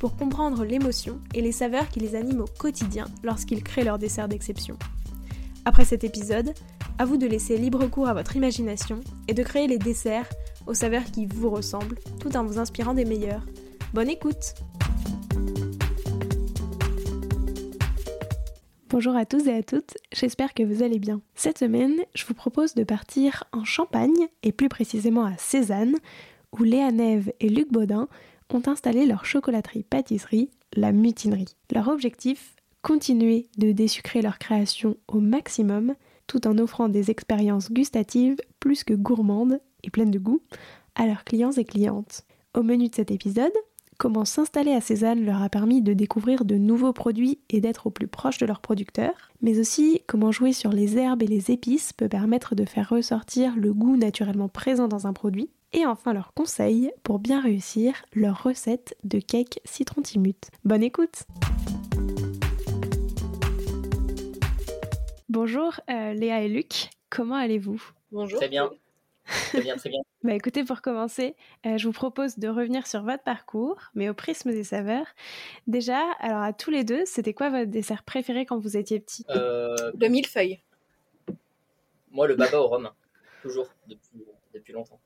pour comprendre l'émotion et les saveurs qui les animent au quotidien lorsqu'ils créent leur dessert d'exception. Après cet épisode, à vous de laisser libre cours à votre imagination et de créer les desserts aux saveurs qui vous ressemblent tout en vous inspirant des meilleurs. Bonne écoute Bonjour à tous et à toutes, j'espère que vous allez bien. Cette semaine, je vous propose de partir en Champagne, et plus précisément à Cézanne, où Léa Neve et Luc Baudin ont installé leur chocolaterie-pâtisserie, la Mutinerie. Leur objectif Continuer de désucrer leur création au maximum, tout en offrant des expériences gustatives plus que gourmandes et pleines de goût à leurs clients et clientes. Au menu de cet épisode, comment s'installer à Cézanne leur a permis de découvrir de nouveaux produits et d'être au plus proche de leurs producteurs, mais aussi comment jouer sur les herbes et les épices peut permettre de faire ressortir le goût naturellement présent dans un produit, et enfin leurs conseils pour bien réussir leur recette de cake citron timut. Bonne écoute Bonjour euh, Léa et Luc, comment allez-vous? Bonjour. Très bien. Très bien, très bien. Bah écoutez, pour commencer, euh, je vous propose de revenir sur votre parcours, mais au prisme des saveurs. Déjà, alors à tous les deux, c'était quoi votre dessert préféré quand vous étiez petit? Euh, Le millefeuille. moi, le baba au rhum, toujours, depuis, depuis longtemps.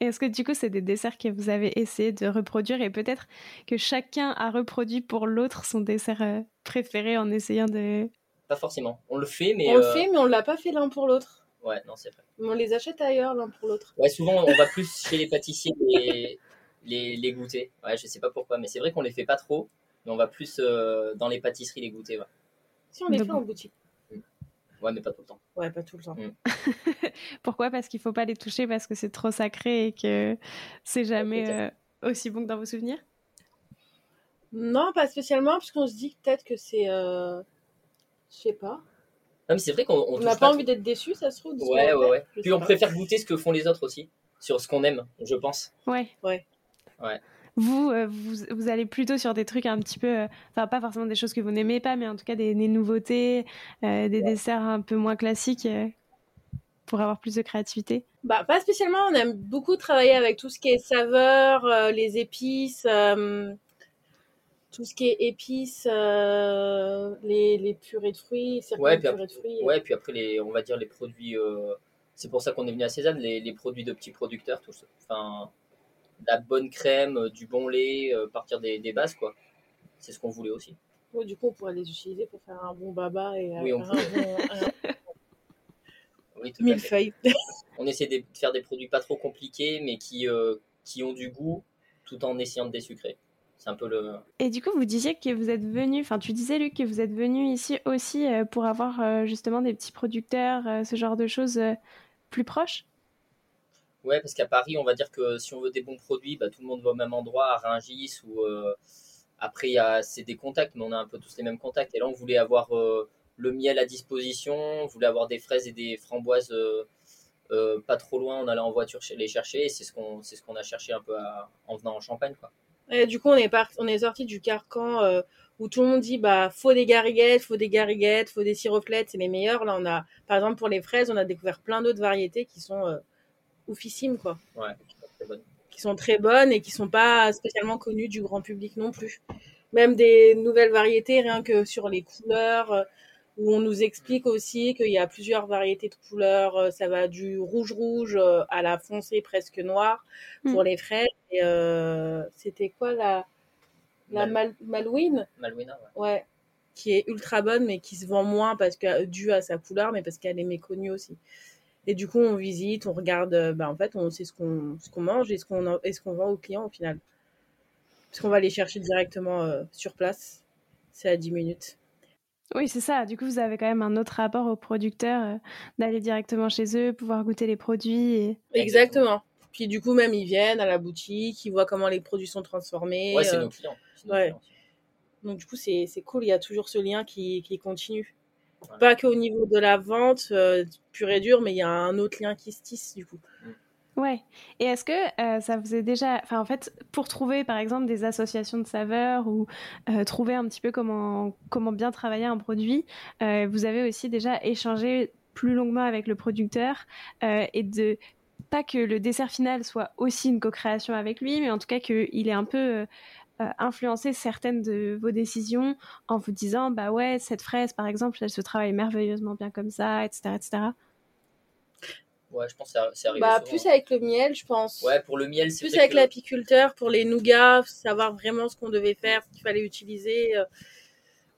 Est-ce que du coup, c'est des desserts que vous avez essayé de reproduire et peut-être que chacun a reproduit pour l'autre son dessert euh, préféré en essayant de... Pas forcément. On le fait, mais. on le euh, fait, mais on l'a pas fait l'un pour l'autre. Ouais, non, c'est vrai. Mais On les achète ailleurs l'un pour l'autre. Ouais, souvent, on va plus chez les pâtissiers les, les, les goûter. Ouais, je sais pas pourquoi, mais c'est vrai qu'on les fait pas trop, mais on va plus euh, dans les pâtisseries les goûter. Ouais, Si on les Donc- fait en boutique. Ouais mais pas tout le temps. Ouais, pas tout le temps. Pourquoi? Parce qu'il faut pas les toucher parce que c'est trop sacré et que c'est jamais euh, aussi bon que dans vos souvenirs? Non, pas spécialement, parce qu'on se dit que peut-être que c'est. Euh... Je sais pas. Non, mais c'est vrai qu'on n'a pas envie d'être déçu, ça se trouve. Ouais, ouais, ouais. Je Puis on pas. préfère goûter ce que font les autres aussi, sur ce qu'on aime, je pense. Ouais. Ouais. Ouais. Vous, euh, vous, vous allez plutôt sur des trucs un petit peu, euh, enfin pas forcément des choses que vous n'aimez pas, mais en tout cas des, des nouveautés, euh, des desserts un peu moins classiques euh, pour avoir plus de créativité. Bah, pas spécialement. On aime beaucoup travailler avec tout ce qui est saveur, euh, les épices, euh, tout ce qui est épices, euh, les, les purées de fruits, certaines Ouais, puis purées après, de fruits. ouais, puis après les, on va dire les produits. euh, c'est pour ça qu'on est venu à Cézanne, les, les produits de petits producteurs, tout ça. Enfin, la bonne crème, euh, du bon lait, euh, partir des, des bases, quoi. C'est ce qu'on voulait aussi. Ouais, du coup, on pourrait les utiliser pour faire un bon baba et Oui, euh, on un peut. bon un Oui, tout à fait. millefeuille. On essaie de faire des produits pas trop compliqués, mais qui, euh, qui ont du goût, tout en essayant de désucrer. C'est un peu le. Et du coup, vous disiez que vous êtes venu, enfin tu disais Luc que vous êtes venu ici aussi euh, pour avoir euh, justement des petits producteurs, euh, ce genre de choses euh, plus proches. Ouais, parce qu'à Paris, on va dire que si on veut des bons produits, bah, tout le monde va au même endroit, à Rungis, ou euh, après, c'est des contacts, mais on a un peu tous les mêmes contacts. Et là, on voulait avoir euh, le miel à disposition, on voulait avoir des fraises et des framboises euh, pas trop loin, on allait en voiture les chercher, et c'est ce qu'on ce qu'on a cherché un peu en venant en Champagne. Du coup, on est, par... est sorti du carcan où tout le monde dit bah faut des gariguettes, faut des gariguettes, faut des siroflettes, c'est les meilleurs. Là, a, par exemple, pour les fraises, on a découvert plein d'autres variétés qui sont oufissimes, quoi. Ouais, c'est bon. Qui sont très bonnes et qui sont pas spécialement connues du grand public non plus. Même des nouvelles variétés, rien que sur les couleurs, euh, où on nous explique aussi qu'il y a plusieurs variétés de couleurs. euh, Ça va du rouge-rouge euh, à la foncée presque noire pour les fraises. Et euh, c'était quoi la, la Mal- Mal- Malouine? Malouina, ouais. Ouais. Qui est ultra bonne, mais qui se vend moins parce que, dû à sa couleur, mais parce qu'elle est méconnue aussi. Et du coup, on visite, on regarde, euh, bah, en fait, on sait ce qu'on ce qu'on mange et ce qu'on ce qu'on vend aux clients au final. Parce qu'on va les chercher directement euh, sur place. C'est à 10 minutes. Oui, c'est ça. Du coup, vous avez quand même un autre rapport aux producteurs, euh, d'aller directement chez eux, pouvoir goûter les produits. Et... Exactement. Puis du coup, même, ils viennent à la boutique, ils voient comment les produits sont transformés. Ouais, c'est euh, nos clients. Nos ouais. clients. Donc du coup, c'est cool, il y a toujours ce lien qui, qui continue. Pas qu'au niveau de la vente euh, pure et dure, mais il y a un autre lien qui se tisse du coup. Ouais. Et est-ce que euh, ça vous est déjà, enfin en fait, pour trouver par exemple des associations de saveurs ou euh, trouver un petit peu comment comment bien travailler un produit, vous avez aussi déjà échangé plus longuement avec le producteur et de pas que le dessert final soit aussi une co-création avec lui, mais en tout cas qu'il est un peu euh, influencer certaines de vos décisions en vous disant bah ouais cette fraise par exemple elle se travaille merveilleusement bien comme ça etc etc Ouais, je pense que c'est arrivé. Bah, plus avec le miel, je pense. Ouais, pour le miel, c'est Plus avec l'apiculteur, pour les nougats, savoir vraiment ce qu'on devait faire, ce qu'il fallait utiliser euh,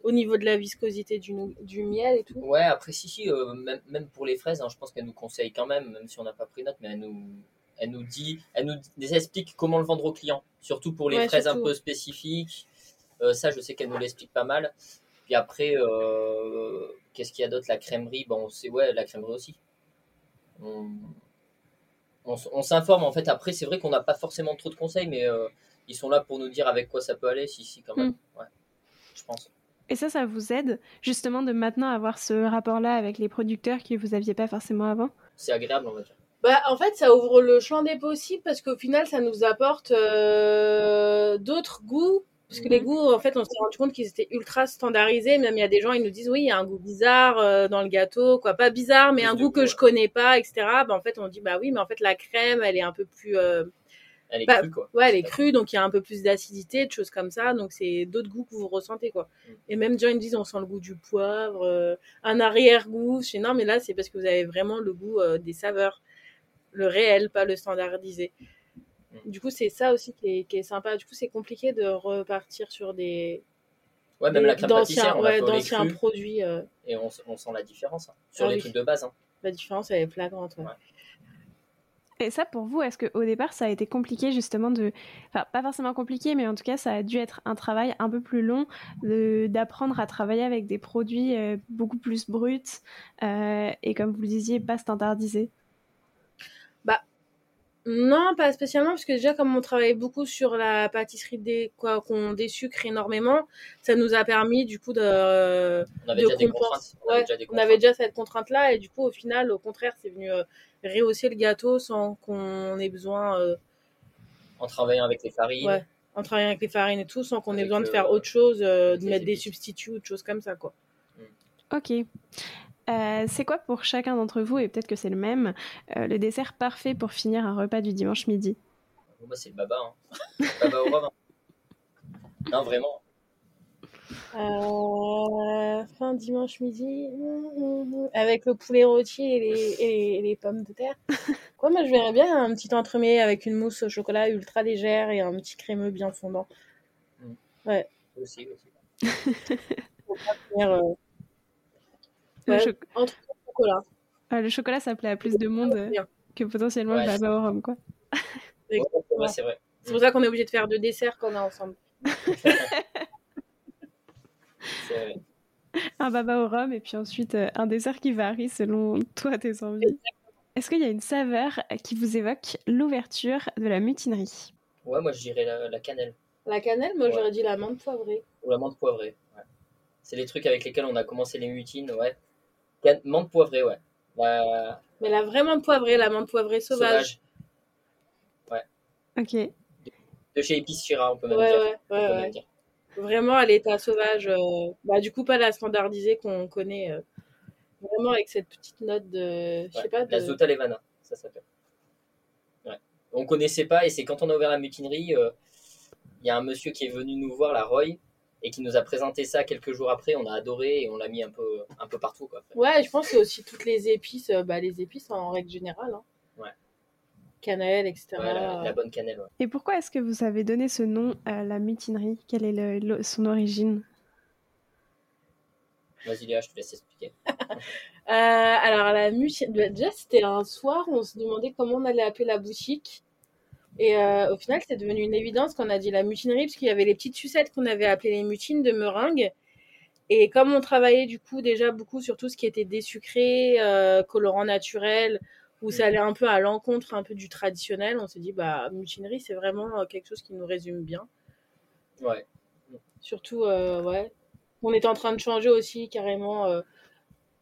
au niveau de la viscosité du, du, miel et tout. Ouais, après, si, si, euh, même, même, pour les fraises, hein, je pense qu'elle nous conseille quand même, même si on n'a pas pris note, mais elle nous, elle nous dit, elle nous explique comment le vendre aux clients, surtout pour les fraises un peu spécifiques. Euh, ça, je sais qu'elle nous l'explique pas mal. Puis après, euh, qu'est-ce qu'il y a d'autre? La crèmerie, bon, c'est ouais, la crèmerie aussi. On, s'informe en fait. Après, c'est vrai qu'on n'a pas forcément trop de conseils, mais euh, ils sont là pour nous dire avec quoi ça peut aller. Si, si, quand même. Hmm. Ouais, je pense. Et ça, ça vous aide justement de maintenant avoir ce rapport-là avec les producteurs que vous aviez pas forcément avant? C'est agréable, on va dire. Bah, en fait, ça ouvre le champ des possibles parce qu'au final, ça nous apporte euh, d'autres goûts. Parce que les mhm. goûts, en fait, on s'est rendu compte qu'ils étaient ultra standardisés. Même il y a des gens, ils nous disent, oui, il y a un goût bizarre euh, dans le gâteau, quoi. Pas bizarre, mais un goût que je connais pas, etc. Bah, en fait, on dit, bah oui, mais en fait, la crème, elle est un peu plus. Euh, elle est bah, crue, quoi. Ouais, elle est crue, donc il y a un peu plus d'acidité, de choses comme ça. Donc c'est d'autres goûts que vous ressentez, quoi. Mm. Et même des gens, ils me disent, on sent le goût du poivre, un arrière-goût. Je dis, non, mais là, c'est parce que vous avez vraiment le goût des saveurs le réel, pas le standardisé. Mm. Du coup, c'est ça aussi qui est, sympa. Du coup, c'est compliqué de repartir sur des. Ouais, même la crème d'anciens ouais, produits. Euh. Et on, sent la différence hein, sur ah les trucs de base. Hein. La différence, elle est flagrante. Et ça, pour vous, est-ce qu'au départ, ça a été compliqué justement de... Enfin, pas forcément compliqué, mais en tout cas, ça a dû être un travail un peu plus long d'apprendre à travailler avec des produits euh, beaucoup plus bruts euh, et, comme vous le disiez, pas standardisés? Non, pas spécialement, parce que déjà, comme on travaillait beaucoup sur la pâtisserie des, quoi, qu'on désucre énormément, ça nous a permis, du coup, de, on avait, déjà, des contraintes. On, avait déjà cette contrainte-là, et du coup, au final, au contraire, c'est venu euh, rehausser le gâteau sans qu'on ait besoin. Euh, en travaillant avec les farines. Ouais, en travaillant avec les farines et tout, sans qu'on ait besoin de faire autre chose, euh, de mettre des substituts ou de choses comme ça, quoi. Ok. Euh, c'est quoi pour chacun d'entre vous, et peut-être que c'est le même, euh, le dessert parfait pour finir un repas du dimanche midi? Moi, c'est le baba. Hein. baba au rhum. Hein. Non, vraiment. Euh, fin dimanche midi, avec le poulet rôti et les, pommes de terre. Quoi, moi je verrais bien un petit entremets avec une mousse au chocolat ultra légère et un petit crémeux bien fondant. Mm. Ouais. Aussi, aussi. Le, chocolat. le chocolat, ça plaît à plus de monde euh, que potentiellement le baba au rhum, quoi. c'est vrai. C'est pour ça qu'on est obligé de faire deux desserts quand on est ensemble. vrai. Un baba au rhum et puis ensuite euh, un dessert qui varie selon toi tes envies. Est-ce qu'il y a une saveur qui vous évoque l'ouverture de la mutinerie? Ouais, moi je dirais la, cannelle. La cannelle, moi j'aurais dit la menthe poivrée. Ou la menthe poivrée, ouais. C'est les trucs avec lesquels on a commencé les mutines, ouais. Menthe poivrée, ouais. Mais la vraie menthe poivrée, la menthe poivrée sauvage. Ouais. Ok. De chez Épice Chira, on peut même dire. Ouais, ouais, ouais. Vraiment à l'état sauvage. Euh, bah, du coup, pas la standardisée qu'on connaît. Euh, vraiment avec cette petite note de. Je sais pas. De... La Zota Levana, ça s'appelle. Ouais. On connaissait pas et c'est quand on a ouvert la mutinerie, euh, il y a un monsieur qui est venu nous voir, la Roy, et qui nous a présenté ça quelques jours après. On a adoré et on l'a mis un peu, un peu partout. Quoi, ouais, je pense que aussi toutes les épices, euh, bah, les épices en règle générale. Hein. Ouais. Cannelle, etc. la, bonne cannelle. Ouais. Et pourquoi est-ce que vous avez donné ce nom à la mutinerie? Quelle est le, son origine? Vas-y Léa, je te laisse expliquer. euh, alors la mutinerie, déjà c'était un soir, on se demandait comment on allait appeler la boutique. Et euh, au final, c'est devenu une évidence qu'on a dit la mutinerie, parce qu'il y avait les petites sucettes qu'on avait appelées les mutines de meringue. Et comme on travaillait du coup déjà beaucoup sur tout ce qui était désucré, euh, colorant naturel, où ça mm. allait un peu à l'encontre un peu du traditionnel, on s'est dit bah mutinerie c'est vraiment euh, quelque chose qui nous résume bien. Ouais. Surtout, euh, ouais. On était en train de changer aussi carrément.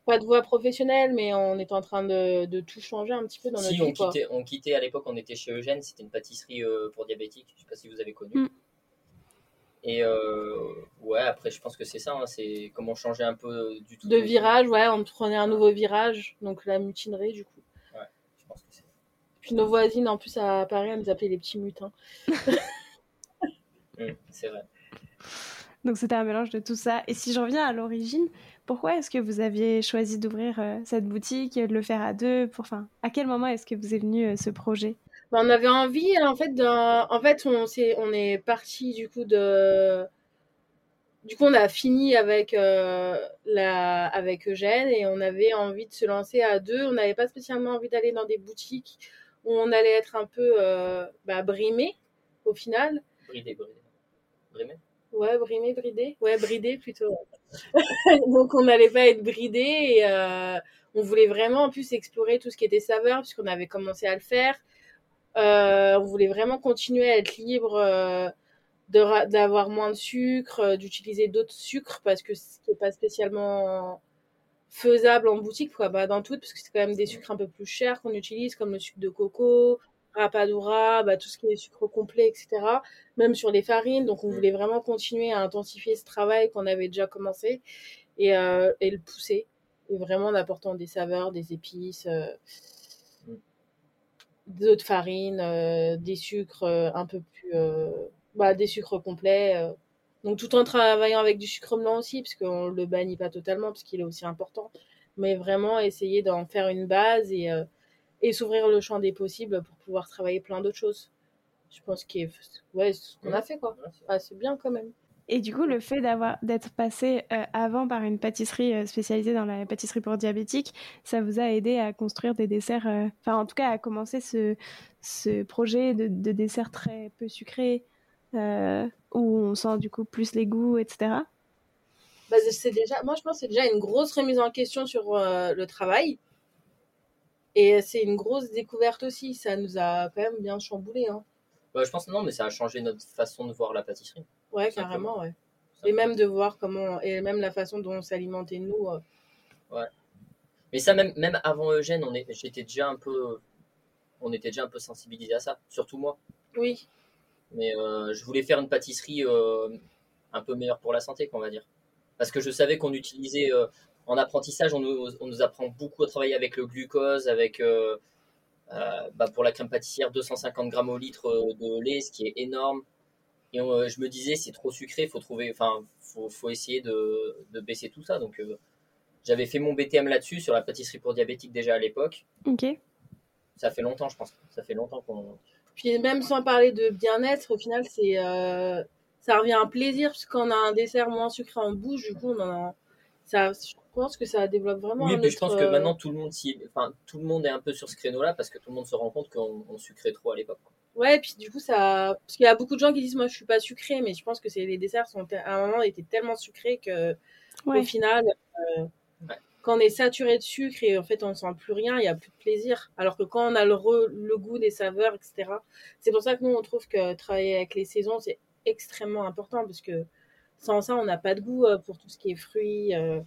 Pas de voie professionnelle, mais on est en train de, de tout changer un petit peu dans Si, notre on vie. quoi. quittait, on quittait à l'époque, on était chez Eugène, c'était une pâtisserie euh, pour diabétiques, je sais pas si vous avez connu. Mm. Et euh, ouais, après, je pense que c'est ça, hein, c'est comment changer un peu du tout. De virage, ouais, on prenait un nouveau virage, donc la mutinerie du coup. Je pense que c'est- Puis nos voisines, en plus, à Paris, elles nous appelaient les petits mutins. Mm, c'est vrai. Donc c'était un mélange de tout ça. Et si je reviens à l'origine, pourquoi est-ce que vous aviez choisi d'ouvrir euh, cette boutique, de le faire à deux? Pour... enfin, À quel moment est-ce que vous est venu euh, ce projet? Bah, on avait envie, en fait, d'un... En fait, on, s'est... on est parti du coup de. Du coup, on a fini avec, euh, la... avec Eugène et on avait envie de se lancer à deux. On n'avait pas spécialement envie d'aller dans des boutiques où on allait être un peu euh, bah, brimé au final. Bridé, bridé. Brimé Ouais, brimé, bridé. Ouais, bridé plutôt. Donc on n'allait pas être bridé et euh, on voulait vraiment en plus explorer tout ce qui était saveur puisqu'on avait commencé à le faire. Euh, on voulait vraiment continuer à être libre euh, d'avoir moins de sucre, d'utiliser d'autres sucres parce que ce n'est pas spécialement faisable en boutique, quoi, bah, dans tout, parce que c'est quand même des sucres un peu plus chers qu'on utilise, comme le sucre de coco, rapadura, bah, tout ce qui est sucre complet, etc. Même sur les farines. Donc, on voulait vraiment continuer à intensifier ce travail qu'on avait déjà commencé et, euh, et le pousser. Et vraiment en apportant des saveurs, des épices, euh, d'autres farines, euh, des sucres euh, un peu plus. euh, bah, des sucres complets. euh. Donc, tout en travaillant avec du sucre blanc aussi, parce qu'on le bannit pas totalement, parce qu'il est aussi important. Mais vraiment essayer d'en faire une base et, euh, et s'ouvrir le champ des possibles pour pouvoir travailler plein d'autres choses. Je pense que ouais, c'est ce qu'on a fait, quoi. Ouais, c'est- Ah, c'est bien quand même. Et du coup, le fait d'avoir d'être passé euh, avant par une pâtisserie euh, spécialisée dans la pâtisserie pour diabétiques, ça vous a aidé à construire des desserts, euh, enfin en tout cas à commencer ce, ce projet de, de desserts très peu sucrés, euh, où on sent du coup plus les goûts, etc. Bah, c'est déjà, moi, je pense que c'est déjà une grosse remise en question sur euh, le travail. Et c'est une grosse découverte aussi. Ça nous a quand même bien chamboulé. Hein. Ouais, je pense non, mais ça a changé notre façon de voir la pâtisserie. Ouais, carrément, ouais. Et même de voir comment, et même la façon dont on s'alimentait nous. euh. Mais ça, même, même avant Eugène, on est, j'étais déjà un peu, on était déjà un peu sensibilisé à ça, surtout moi. Oui, Mais euh, je voulais faire une pâtisserie euh, un peu meilleure pour la santé, qu'on va dire. Parce que je savais qu'on utilisait en apprentissage, on nous, on nous apprend beaucoup à travailler avec le glucose, avec euh, euh, bah, pour la crème pâtissière 250 grammes au litre euh, de lait, ce qui est énorme. Et je me disais c'est trop sucré, faut trouver, enfin faut, faut essayer de, de baisser tout ça. Donc euh, j'avais fait mon BTM là-dessus sur la pâtisserie pour diabétiques déjà à l'époque. Ok. Ça fait longtemps, je pense. Ça fait longtemps qu'on. Puis même sans parler de bien-être, au final, c'est euh, ça revient à un plaisir parce qu'on a un dessert moins sucré en bouche, du coup, on en a- ça, je pense que ça développe vraiment. Oui, un mais je pense que euh, maintenant tout le monde enfin tout le monde est un peu sur ce créneau-là parce que tout le monde se rend compte qu'on on sucrait trop à l'époque. Ouais, puis du coup, ça. Parce qu'il y a beaucoup de gens qui disent Moi, je suis pas sucré, mais je pense que c'est les desserts sont à un moment étaient tellement sucrés que Ouais. au final, euh, Ouais. quand on est saturé de sucre et en fait on sent plus rien, il y a plus de plaisir. Alors que quand on a le, re- le goût des saveurs, etc. C'est pour ça que nous on trouve que travailler avec les saisons c'est extrêmement important parce que sans ça on n'a pas de goût euh, pour tout ce qui est fruits. euh.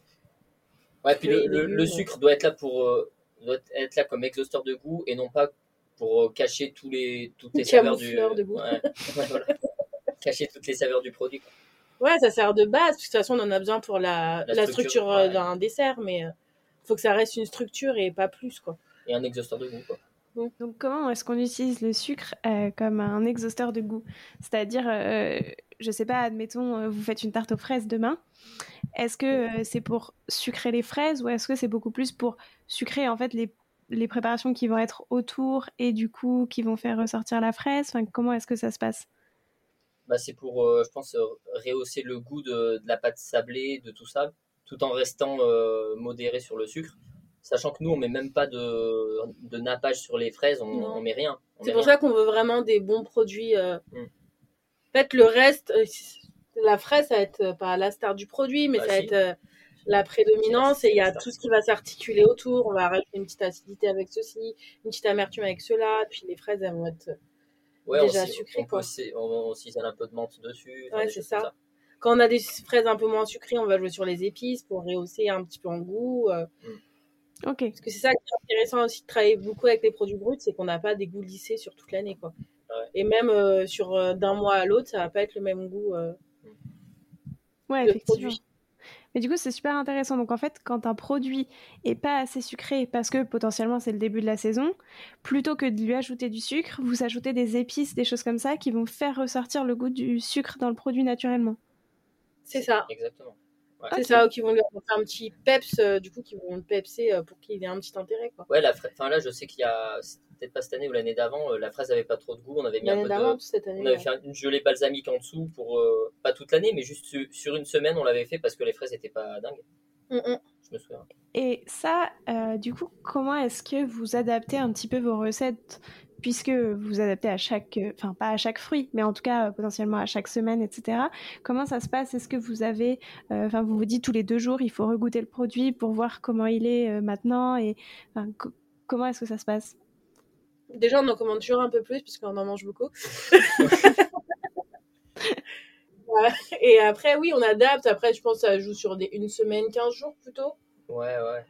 Ouais, puis le, sucre doit être là pour euh, doit être là comme exhausteur de goût et non pas pour cacher tous les toutes les saveurs du de goût. Ouais, ouais, voilà. cacher toutes les saveurs du produit. quoi. Ouais, ça sert de base. parce que De toute façon, on en a besoin pour la, La la structure, structure, ouais. d'un dessert, mais faut que ça reste une structure et pas plus quoi. Et un exhausteur de goût quoi. Donc comment est-ce qu'on utilise le sucre euh, comme un exhausteur de goût? C'est-à-dire, euh, je sais pas, admettons, euh, vous faites une tarte aux fraises demain. Est-ce que euh, c'est pour sucrer les fraises ou est-ce que c'est beaucoup plus pour sucrer en fait les, les préparations qui vont être autour et du coup qui vont faire ressortir la fraise? Enfin, Comment est-ce que ça se passe? Bah, c'est pour euh, je pense euh, rehausser le goût de, de la pâte sablée, de tout ça, tout en restant euh, modéré sur le sucre. Sachant que nous, on met même pas de, de nappage sur les fraises, on, on met rien. C'est pour rien. ça qu'on veut vraiment des bons produits. euh. Mm. En fait, le reste, euh, la fraise, ça va être euh, pas la star du produit, mais Bah, ça va si. être la prédominance et il y a tout ce qui va s'articuler autour. On va rajouter une petite acidité avec ceci, une petite amertume avec cela, puis les fraises, elles vont être. Ouais, déjà on, s'y- sucré, on, quoi. on, on cisaille un peu de menthe dessus. Ouais, c'est ça. Quand on a des fraises un peu moins sucrées, on va jouer sur les épices pour rehausser un petit peu en goût. euh. Ok. Parce que c'est ça qui est intéressant aussi de travailler beaucoup avec les produits bruts, c'est qu'on n'a pas des goûts lissés sur toute l'année. quoi. Ouais. Et même euh, sur euh, d'un mois à l'autre, ça va pas être le même goût euh, Ouais, de effectivement. produit. Mais du coup, c'est super intéressant. Donc en fait, quand un produit est pas assez sucré parce que potentiellement c'est le début de la saison, plutôt que de lui ajouter du sucre, vous ajoutez des épices, des choses comme ça qui vont faire ressortir le goût du sucre dans le produit naturellement. C'est ça. Exactement. Ouais. C'est ça, qui vont lui apporter un petit peps, euh, du coup, qui vont le pepser euh, pour qu'il ait un petit intérêt. Quoi. Ouais, la fra- enfin là, je sais qu'il y a, peut-être pas cette année ou l'année d'avant, euh, la fraise avait pas trop de goût. On avait mis un peu de, cette année. on avait ouais. fait une gelée balsamique en dessous pour euh, pas toute l'année, mais juste su- sur une semaine, on l'avait fait parce que les fraises étaient pas dingues. Mm, mm. Je me souviens. Et ça, euh, du coup, comment est-ce que vous adaptez un petit peu vos recettes? Puisque vous adaptez à chaque, euh, enfin pas à chaque fruit, mais en tout cas euh, potentiellement à chaque semaine, etc. Comment ça se passe? Est-ce que vous avez, euh, enfin vous vous dites tous les deux jours, il faut regoûter le produit pour voir comment il est euh, maintenant et co- comment est-ce que ça se passe? Déjà, on en commande toujours un peu plus, puisqu'on en mange beaucoup. Et après, oui, on adapte. Après, je pense que ça joue sur des, une semaine, 15 jours plutôt. Ouais, ouais.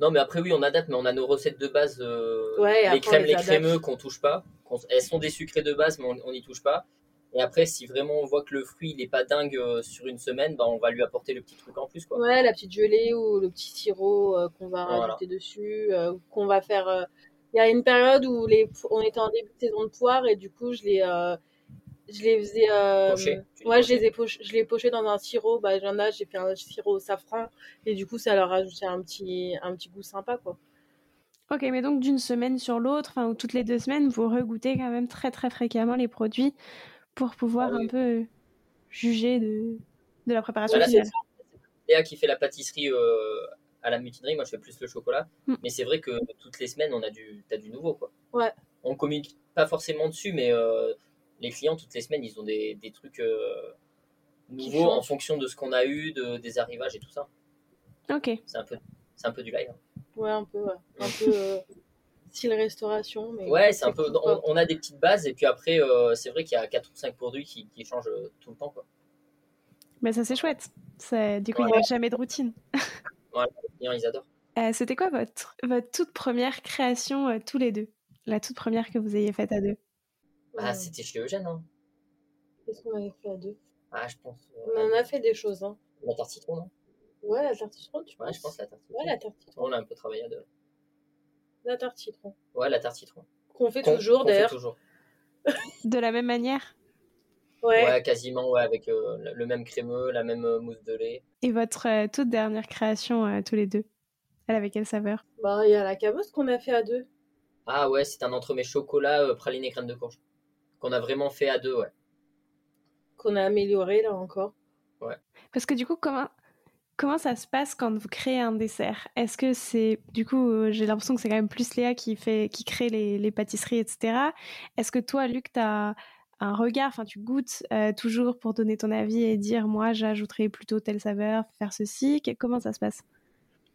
Non, mais après, oui, on adapte, mais on a nos recettes de base. euh, Ouais, les crèmes, les crémeux qu'on touche pas. elles sont des sucrés de base, mais on n'y touche pas. Et après, si vraiment on voit que le fruit il est pas dingue euh, sur une semaine, bah, on va lui apporter le petit truc en plus. Quoi. Ouais, la petite gelée ou le petit sirop euh, qu'on va Voilà. rajouter dessus, qu'on va faire. Il y a une période où les, on était en début de saison de poire et du coup, je les, je les faisais. euh, les Ouais, je les ai poch- je l'ai poché dans un sirop. Bah, j'en ai, j'ai fait un sirop au safran et du coup, ça leur ajoutait un petit, un petit goût sympa, quoi. Ok, mais donc d'une semaine sur l'autre, enfin ou toutes les deux semaines, vous regoutez quand même très très fréquemment les produits pour pouvoir Ah oui. un peu juger de, de la préparation Voilà, finale. Léa qui fait la pâtisserie euh, à la mutinerie, moi je fais plus le chocolat. Mm. Mais c'est vrai que toutes les semaines, on a du, t'as du nouveau. Quoi. Ouais. On communique pas forcément dessus, mais euh, les clients, toutes les semaines, ils ont des, des trucs euh, nouveaux en fonction de ce qu'on a eu, de, des arrivages et tout ça. Ok. C'est un peu, c'est un peu du live. hein. Ouais, un peu, ouais. un peu euh, style restauration. Mais Ouais, c'est un peu. On, on a des petites bases et puis après, euh, c'est vrai qu'il y a 4 ou 5 produits qui, qui changent tout le temps. Quoi. Mais ça c'est chouette. C'est- Du coup, il n'y a jamais de routine. Les clients, ils adorent. Euh, C'était quoi votre, votre toute première création euh, tous les deux? La toute première que vous ayez faite à deux? Ah, Ouais. c'était chez Eugène. Hein. Qu'est-ce qu'on avait fait à deux? Ah, je pense. euh, On en a fait des choses, hein. La tarte citron, non? Ouais, la tarte citron, tu Ouais, penses? je pense la tarte citron. Ouais, la tarte citron. On l'a un peu travaillé à deux. La tarte citron. Ouais, la tarte citron. Qu'on fait Qu'on- toujours, qu'on fait d'ailleurs. toujours. De la même manière? Ouais. Ouais. quasiment, ouais, avec euh, le- le même crémeux, la même euh, mousse de lait. Et votre euh, toute dernière création euh, tous les deux? Elle avait quelle saveur? Bah, il y a la cabosse qu'on a fait à deux. Ah ouais, c'est un entremets chocolat, euh, praline et crème de courge. Qu'on a vraiment fait à deux, ouais. Qu'on a amélioré, là, encore. Parce que du coup, comment, comment ça se passe quand vous créez un dessert? Est-ce que c'est, du coup, euh, j'ai l'impression que c'est quand même plus Léa qui, fait, qui crée les, les pâtisseries, etc. Est-ce que toi, Luc, tu as un regard, enfin, tu goûtes euh, toujours pour donner ton avis et dire, moi, j'ajouterais plutôt telle saveur, faire ceci? Que- Comment ça se passe?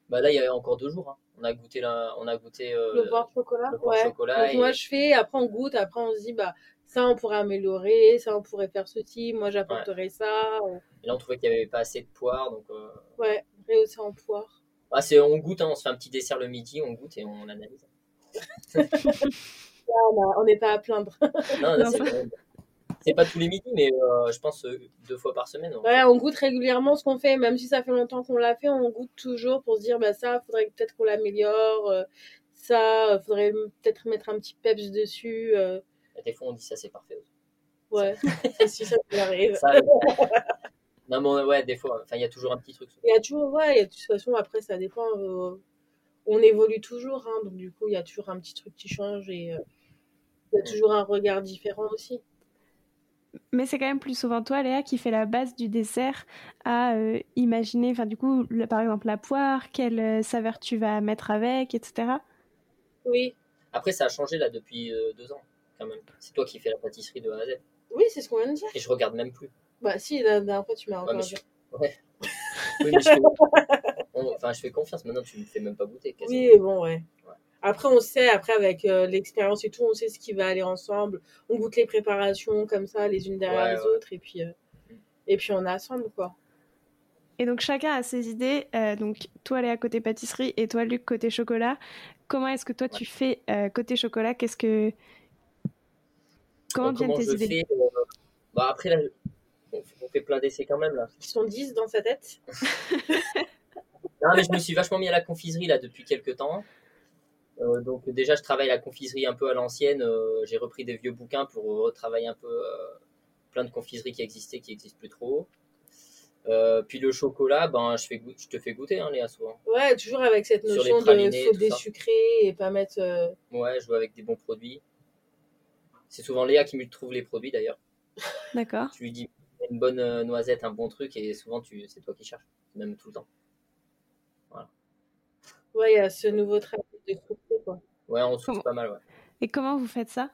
Bah là, il y a encore deux jours. hein. On a goûté, la- on a goûté euh, le beurre chocolat le Ouais. chocolat Donc, et- moi, je fais, après, on goûte, après, on se dit, bah, ça, on pourrait améliorer, ça, on pourrait faire ceci, moi, j'apporterais ça. euh, et là, on trouvait qu'il n'y avait pas assez de poire. Donc, euh, Ouais, rehausser en poire. ah, c'est, on goûte, hein, on se fait un petit dessert le midi, on goûte et on analyse. On n'est pas à plaindre. Non, Non, c'est, ça- c'est pas tous les midis, mais euh, je pense euh, deux fois par semaine. on- Ouais, on goûte régulièrement ce qu'on fait, même si ça fait longtemps qu'on l'a fait, on goûte toujours pour se dire, bah ça, faudrait peut-être qu'on l'améliore, euh, ça, faudrait peut-être mettre un petit peps dessus, euh, Des fois, on dit ça, c'est parfait. ouais, Et si ça arrive. Ça, non, mais ouais, des fois, enfin, il y a toujours un petit truc. Il y a toujours, ouais, il y a de toute façon, après, ça dépend, euh, on évolue toujours, hein, donc du coup, il y a toujours un petit truc qui change et euh, il y a toujours un regard différent aussi. Mais c'est quand même plus souvent toi, Léa, qui fait la base du dessert à euh, imaginer, enfin, du coup, le- par exemple, la poire, quelle euh, saveur tu vas mettre avec, etc. Oui, Après, ça a changé là depuis euh, deux ans, quand même. C'est toi qui fais la pâtisserie de A à Z. oui, c'est ce qu'on vient de dire. Et je regarde même plus. Bah si, la dernière fois, tu m'as Ouais, je... ouais. Oui, mais je fais... on- Enfin, je fais confiance. Maintenant, tu me fais même pas goûter. quasiment. Oui, bon, ouais. Ouais. Après, on sait, après, avec euh, l'expérience et tout, on sait ce qui va aller ensemble. On goûte les préparations comme ça, les unes derrière Ouais, les ouais. autres. Et puis, euh, et puis on assemble quoi. Et donc chacun a ses idées. Euh, donc toi Léa côté pâtisserie et toi Luc côté chocolat. Comment est-ce que toi tu fais euh, côté chocolat? Qu'est-ce que comment viennent tes idées euh, bah, Après là, on fait plein d'essais quand même là. Ils sont 10 dans sa tête. non mais je me suis vachement mis à la confiserie là depuis quelques temps. donc déjà je travaille la confiserie un peu à l'ancienne. J'ai repris des vieux bouquins pour retravailler un peu plein de confiseries qui existaient qui n'existent plus trop. Euh, puis le chocolat, ben, je, fais je te fais goûter, hein, Léa, souvent. Ouais, toujours avec cette notion de faut désucrer et pas mettre. Euh, ouais, je joue avec des bons produits. C'est souvent Léa qui me trouve les produits d'ailleurs. D'accord. Tu lui dis une bonne euh, noisette, un bon truc, et souvent tu, c'est toi qui cherches, même tout le temps. Voilà. Ouais, il y a ce nouveau travail de souffler, quoi. Ouais, on souffle pas mal, ouais. Et comment vous faites ça?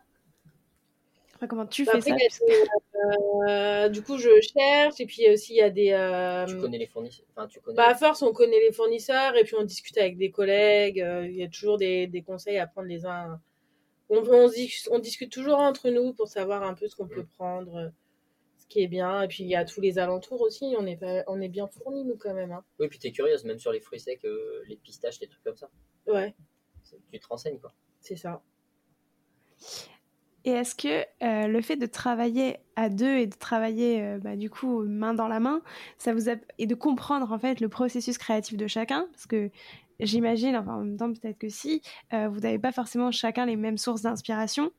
Comment tu bah, fais ça? euh, Du coup, je cherche et puis aussi il y a des. Euh, tu connais les fournisseurs. tu connais bah, à force, on connaît les fournisseurs et puis on discute avec des collègues. Euh, il y a toujours des, des, conseils à prendre les uns. On, on, on, discute toujours entre nous pour savoir un peu ce qu'on peut prendre, ce qui est bien. Et puis il y a tous les alentours aussi. On est, pas, on est bien fournis, nous, quand même. Hein. Oui, puis tu es curieuse, même sur les fruits secs, les pistaches, les trucs comme ça. Ouais. Tu te renseignes, quoi. C'est ça. Et est-ce que euh, le fait de travailler à deux et de travailler euh, bah, du coup main dans la main, ça vous a... et de comprendre en fait le processus créatif de chacun, parce que j'imagine, enfin en même temps peut-être que si, euh, vous n'avez pas forcément chacun les mêmes sources d'inspiration.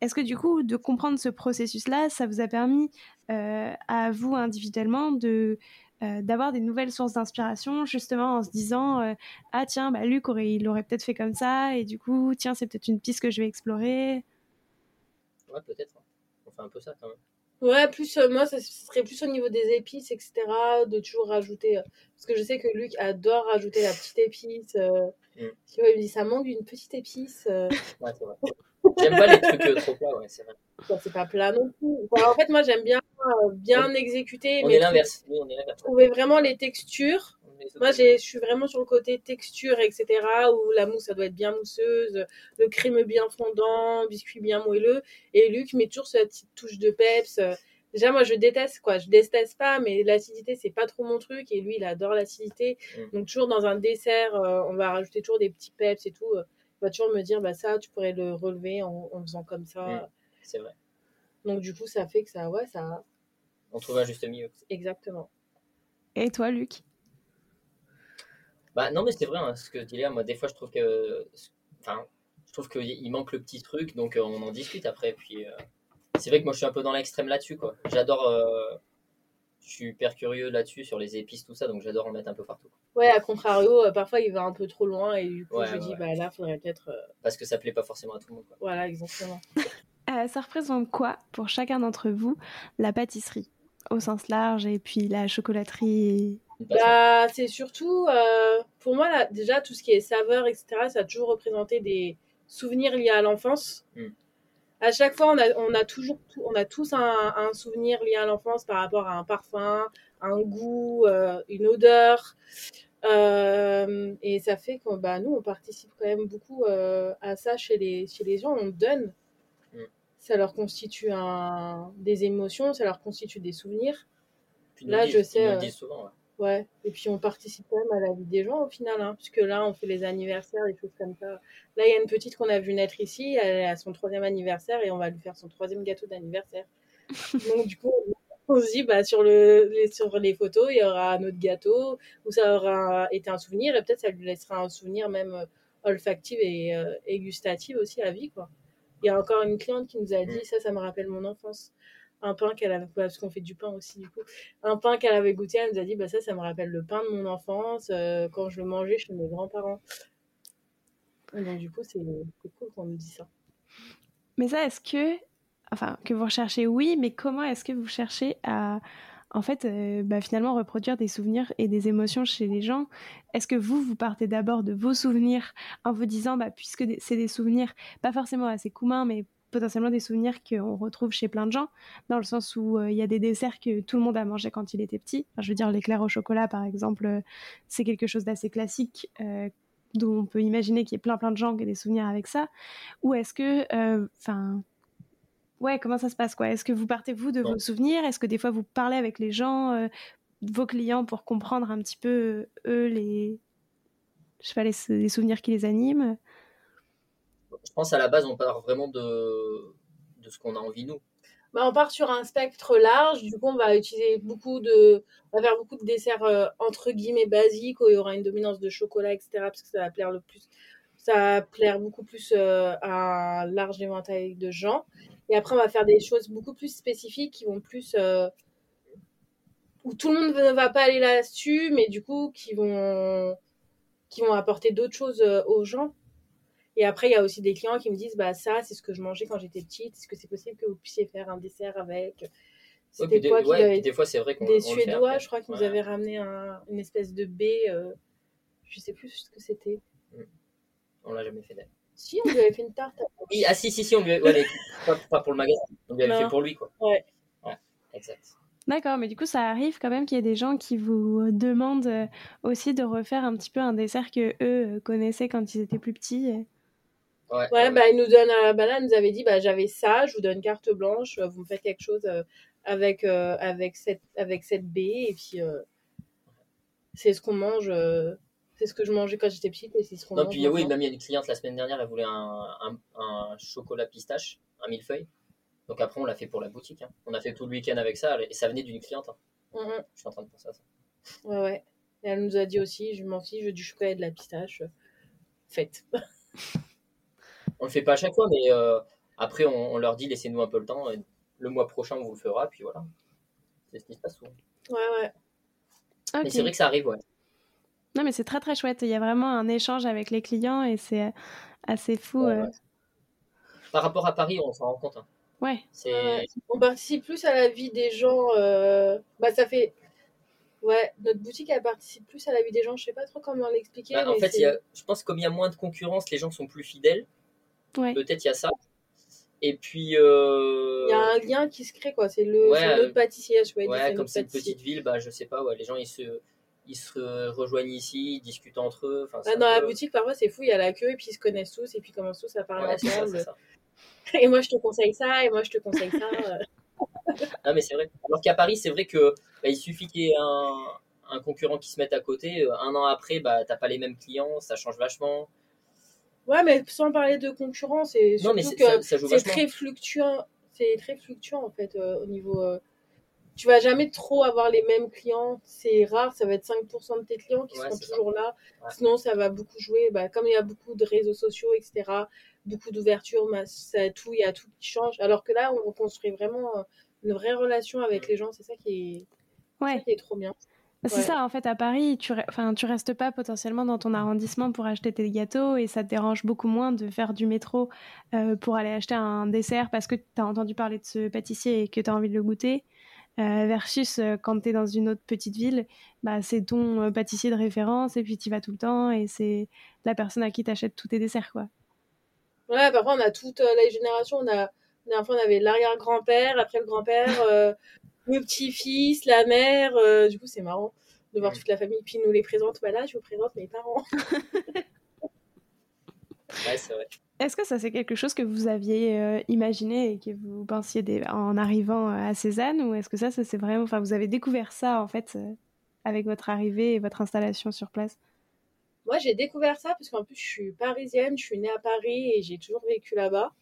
Est-ce que du coup de comprendre ce processus-là, ça vous a permis à vous individuellement de d'avoir des nouvelles sources d'inspiration, justement en se disant ah tiens bah Luc aurait, il aurait peut-être fait comme ça et du coup tiens c'est peut-être une piste que je vais explorer? Ouais, peut-être. Hein. On fait un peu ça quand même. Ouais, plus euh, moi, ça serait plus au niveau des épices, etc. De toujours rajouter. Euh, parce que je sais que Luc adore rajouter la petite épice. Euh, mm. Tu vois, il me dit ça manque d'une petite épice. Ouais, c'est vrai. J'aime pas les trucs trop plats, ouais, c'est vrai. c'est pas plat non plus. en fait, moi, j'aime bien bien exécuter. On mais est l'inverse. on est l'inverse. Trouver vraiment les textures moi, je suis vraiment sur le côté texture, etc., où la mousse, ça doit être bien mousseuse, le crème bien fondant, biscuit bien moelleux. Et Luc met toujours cette petite touche de peps. Déjà, moi, je déteste, quoi. Je déteste pas, mais l'acidité, c'est pas trop mon truc. Et lui, il adore l'acidité. Mm. Donc, toujours dans un dessert, euh, on va rajouter toujours des petits peps et tout. Il va toujours me dire, bah, ça, tu pourrais le relever en, faisant comme ça. Mm. C'est vrai. Donc, du coup, ça fait que ça, ouais, ça. On trouve un juste milieu. Exactement. Et toi, Luc? Bah non, mais c'est vrai, hein, ce que tu dis là. Moi, des fois, je trouve que. Enfin, je trouve qu'il manque le petit truc, donc euh, on en discute après. Puis euh, c'est vrai que moi, je suis un peu dans l'extrême là-dessus, quoi. J'adore. Euh, je suis hyper curieux là-dessus, sur les épices, tout ça, donc j'adore en mettre un peu partout. Ouais, à contrario, parfois il va un peu trop loin et du coup, je dis, bah là, faudrait peut-être. Parce que ça plaît pas forcément à tout le monde, quoi. Voilà, exactement. ça représente quoi pour chacun d'entre vous la pâtisserie? Au sens large et puis la chocolaterie bah, c'est surtout, euh, pour moi, là, déjà, tout ce qui est saveur, etc., ça a toujours représenté des souvenirs liés à l'enfance. Hmm. À chaque fois, on a, on a toujours, on a tous un, un souvenir lié à l'enfance par rapport à un parfum, un goût, euh, une odeur. Euh, et ça fait que bah, nous, on participe quand même beaucoup à ça chez les, chez les gens. On donne. Hmm. Ça leur constitue un, des émotions, ça leur constitue des souvenirs. là, je sais. Ils souvent, ouais. Ouais, et puis on participe quand même à la vie des gens au final, hein, puisque là on fait les anniversaires, des choses comme ça. Là il y a une petite qu'on a vu naître ici, elle a son troisième anniversaire et on va lui faire son troisième gâteau d'anniversaire. Donc du coup on se dit bah sur le les, sur les photos il y aura un autre gâteau où ça aura été un souvenir et peut-être ça lui laissera un souvenir même euh, olfactif et, euh, et gustatif aussi à vie quoi. Il y a encore une cliente qui nous a dit ça ça me rappelle mon enfance un pain qu'elle avait, parce qu'on fait du pain aussi du coup, un pain qu'elle avait goûté, elle nous a dit bah ça, ça me rappelle le pain de mon enfance euh, quand je le mangeais chez mes grands-parents. Donc du coup, c'est cool qu'on nous dise ça. Mais ça, est-ce que, enfin, que vous recherchez, oui, mais comment est-ce que vous cherchez à, en fait, euh, bah, finalement reproduire des souvenirs et des émotions chez les gens? Est-ce que vous, vous partez d'abord de vos souvenirs en vous disant, bah, puisque c'est des souvenirs, pas forcément assez communs, mais potentiellement des souvenirs qu'on retrouve chez plein de gens, dans le sens où euh, il y a des desserts que tout le monde a mangé quand il était petit. je veux dire, l'éclair au chocolat, par exemple, euh, c'est quelque chose d'assez classique. Euh, dont on peut imaginer qu'il y ait plein plein de gens qui aient des souvenirs avec ça, ou est-ce que, enfin, ouais, comment ça se passe quoi? Est-ce que vous partez vous de vos souvenirs? Est-ce que des fois vous parlez avec les gens, vos clients pour comprendre un petit peu eux les, je sais pas les, les souvenirs qui les animent? Je pense à la base, on part vraiment de, de ce qu'on a envie, nous. Bah, on part sur un spectre large, du coup on va utiliser beaucoup de, on va faire beaucoup de desserts euh, entre guillemets basiques où il y aura une dominance de chocolat, etc. Parce que ça va plaire le plus, ça plaire beaucoup plus euh, à un large éventail de gens. Et après on va faire des choses beaucoup plus spécifiques qui vont plus, euh, où tout le monde ne va pas aller là-dessus, mais du coup qui vont, qui vont apporter d'autres choses aux gens. Et après, il y a aussi des clients qui me disent bah ça, c'est ce que je mangeais quand j'étais petite. Est-ce que c'est possible que vous puissiez faire un dessert avec? C'était des, quoi ouais, avait- des fois, c'est vrai qu'on Des Suédois, je crois, qui nous Ouais. avaient ramené un- une espèce de baie. euh, je sais plus ce que c'était. On l'a jamais fait d'ailleurs. Si, on lui avait fait une tarte. Oui, ah si, si, si, on lui a... ouais, mais pas, pas pour le magasin. On lui avait Non. fait pour lui, quoi. Ouais. Ouais, exact. D'accord, mais du coup, ça arrive quand même qu'il y ait des gens qui vous demandent euh, aussi de refaire un petit peu un dessert que eux euh, connaissaient quand ils étaient plus petits. Ouais, Ouais, bah, il nous donne, bah là, il nous avait dit, bah, j'avais ça, je vous donne carte blanche, euh, vous me faites quelque chose euh, avec, euh, avec, cette, avec cette baie, et puis c'est ce qu'on mange, c'est ce que je mangeais quand j'étais petite, et c'est ce qu'on mange. puis oui, même il y a une cliente la semaine dernière, elle voulait un, un, un chocolat pistache, un millefeuille. Donc après, on l'a fait pour la boutique. hein. On a fait tout le week-end avec ça, et ça venait d'une cliente. hein. Mhm. Je suis en train de penser à ça. Ouais, ouais. Et elle nous a dit aussi, je m'en fiche, je veux du chocolat et de la pistache. Faites. On le fait pas à chaque fois, mais euh, après, on, on leur dit laissez-nous un peu le temps. et le mois prochain, on vous le fera, puis voilà. C'est ce qui se passe souvent. Ouais, ouais. Mais c'est vrai que ça arrive, ouais. Non, mais c'est très très chouette. Il y a vraiment un échange avec les clients et c'est euh, assez fou. Ouais, euh. ouais. Par rapport à Paris, on s'en rend compte. hein. Ouais. C'est Ouais. On participe plus à la vie des gens. euh, Bah, ça fait. Ouais, notre boutique, elle participe plus à la vie des gens. Je sais pas trop comment l'expliquer. Bah, en mais fait, y a- je pense que comme il y a moins de concurrence, les gens sont plus fidèles. Ouais. Peut-être il y a ça. Et puis, euh, il y a un lien qui se crée, quoi. C'est le, Ouais, notre euh, pâtissier. Je ouais, c'est comme c'est une petite ville, bah, je sais pas, ouais, les gens ils se, ils se rejoignent ici, ils discutent entre eux. Un dans la boutique, parfois, c'est fou. Il y a la queue, et puis ils se connaissent tous, et puis ils commencent tous à parler Ouais, ça, ensemble. ça. Et moi, je te conseille ça, et moi, je te conseille ça. euh. Ah, mais c'est vrai. Alors qu'à Paris, c'est vrai que bah, il suffit qu'il y ait un, un concurrent qui se mette à côté. Un an après, bah, t'as pas les mêmes clients, ça change vachement. Ouais, mais sans parler de concurrence, et Non, mais surtout c'est- que c'est très fluctuant. C'est très fluctuant en fait euh, au niveau. euh, Tu vas jamais trop avoir les mêmes clients. C'est rare. Ça va être 5% de tes clients qui Ouais, seront ça. toujours là. Ouais. Sinon, ça va beaucoup jouer. Bah, comme il y a beaucoup de réseaux sociaux, etc. Beaucoup d'ouverture, bah, tout, il y a tout qui change. Alors que là, on construit vraiment euh, une vraie relation avec les gens. C'est ça qui est, c'est ça Ouais. qui est trop bien. C'est Ouais. ça, en fait, à Paris, tu, enfin, tu restes pas potentiellement dans ton arrondissement pour acheter tes gâteaux et ça te dérange beaucoup moins de faire du métro euh, pour aller acheter un dessert parce que tu as entendu parler de ce pâtissier et que tu as envie de le goûter. Euh, versus euh, quand tu es dans une autre petite ville, bah, c'est ton pâtissier de référence et puis tu y vas tout le temps et c'est la personne à qui tu achètes tous tes desserts. Quoi. Ouais, parfois on a toutes euh, les générations. On a, la fois, on avait l'arrière-grand-père, après le grand-père, le petit-fils, la mère. euh, du coup, c'est marrant de voir Mm. toute la famille. Puis nous les présente. Bah là, je vous présente mes parents. Ouais, c'est vrai. Est-ce que ça, c'est quelque chose que vous aviez euh, imaginé et que vous pensiez en arrivant euh, à Cézanne ou est-ce que ça, ça c'est vraiment. Enfin, vous avez découvert ça en fait euh, avec votre arrivée et votre installation sur place? Moi, j'ai découvert ça parce qu'en plus, je suis parisienne, je suis née à Paris et j'ai toujours vécu là-bas.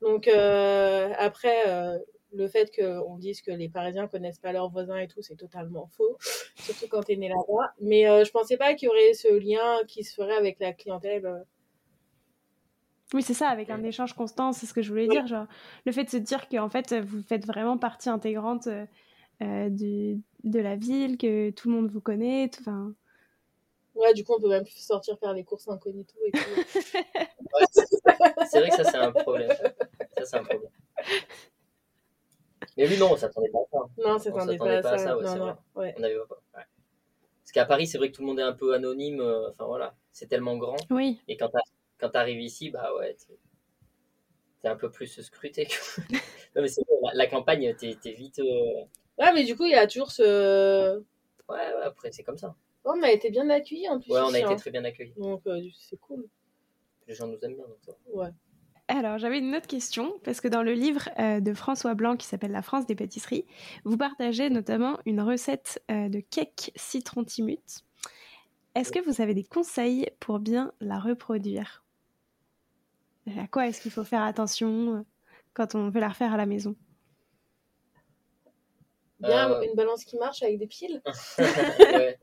Donc, euh, après, euh, le fait qu'on dise que les Parisiens connaissent pas leurs voisins et tout, c'est totalement faux, surtout quand tu es né là-bas. Mais euh, je pensais pas qu'il y aurait ce lien qui se ferait avec la clientèle. euh. Oui, c'est ça, avec un échange constant, c'est ce que je voulais dire. Genre, le fait de se dire qu'en fait, vous faites vraiment partie intégrante euh, euh, du, de la ville, que tout le monde vous connaît. Enfin, Ouais, du coup, on peut même sortir faire les courses incognito et tout. Ouais, c'est vrai que ça, c'est un problème. Ça, c'est un problème. Mais oui, non, on s'attendait pas à ça. non, ça On s'attendait pas à ça. ouais, non, c'est non, vrai. ouais. On avait pas. ouais. Parce qu'à Paris, c'est vrai que tout le monde est un peu anonyme. euh, Enfin, voilà. C'est tellement grand. oui, Et quand t'as- quand t'arrives ici, bah ouais, t'es un peu plus scruté. non, mais c'est vrai, la, la campagne, t'es vite. euh, Ouais, mais du coup, il y a toujours ce. Ouais, ouais, après, c'est comme ça. Oh, on a été bien accueillis en plus. Ouais, on a été hein. très bien accueillis. Donc, euh, c'est cool. Les gens nous aiment bien. Donc, ça. Ouais. Alors, j'avais une autre question, parce que dans le livre euh, de François Blanc qui s'appelle La France des pâtisseries, vous partagez notamment une recette euh, de cake citron timut. Est-ce que vous avez des conseils pour bien la reproduire? À quoi est-ce qu'il faut faire attention euh, quand on veut la refaire à la maison? Bien, Euh. une balance qui marche avec des piles. Ouais.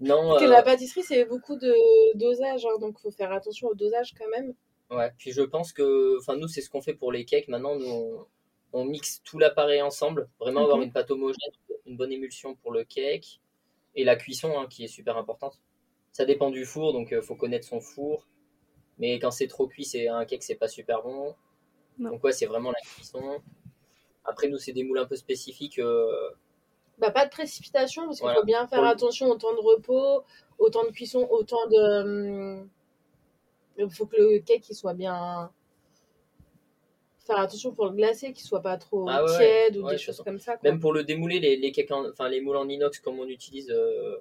Non, Parce que euh, la pâtisserie, c'est beaucoup de dosage, hein, donc faut faire attention au dosage quand même. Ouais, puis je pense que, enfin nous c'est ce qu'on fait pour les cakes. Maintenant nous on, on mixe tout l'appareil ensemble, vraiment avoir une pâte homogène, une bonne émulsion pour le cake et la cuisson hein, qui est super importante. Ça dépend du four, donc il faut connaître son four. Mais quand c'est trop cuit, c'est un cake c'est pas super bon. Non. Donc ouais, c'est vraiment la cuisson. Après nous c'est des moules un peu spécifiques. euh, Bah, pas de précipitation, parce qu'il Voilà. faut bien faire attention au temps de repos, au temps de cuisson, au temps de. Il faut que le cake il soit bien. Faire attention pour le glacer, qu'il soit pas trop Ah ouais, tiède ou ouais, des choses comme ça. quoi. Même pour le démouler, les, les, cakes en- enfin, les moules en inox comme on utilise, euh,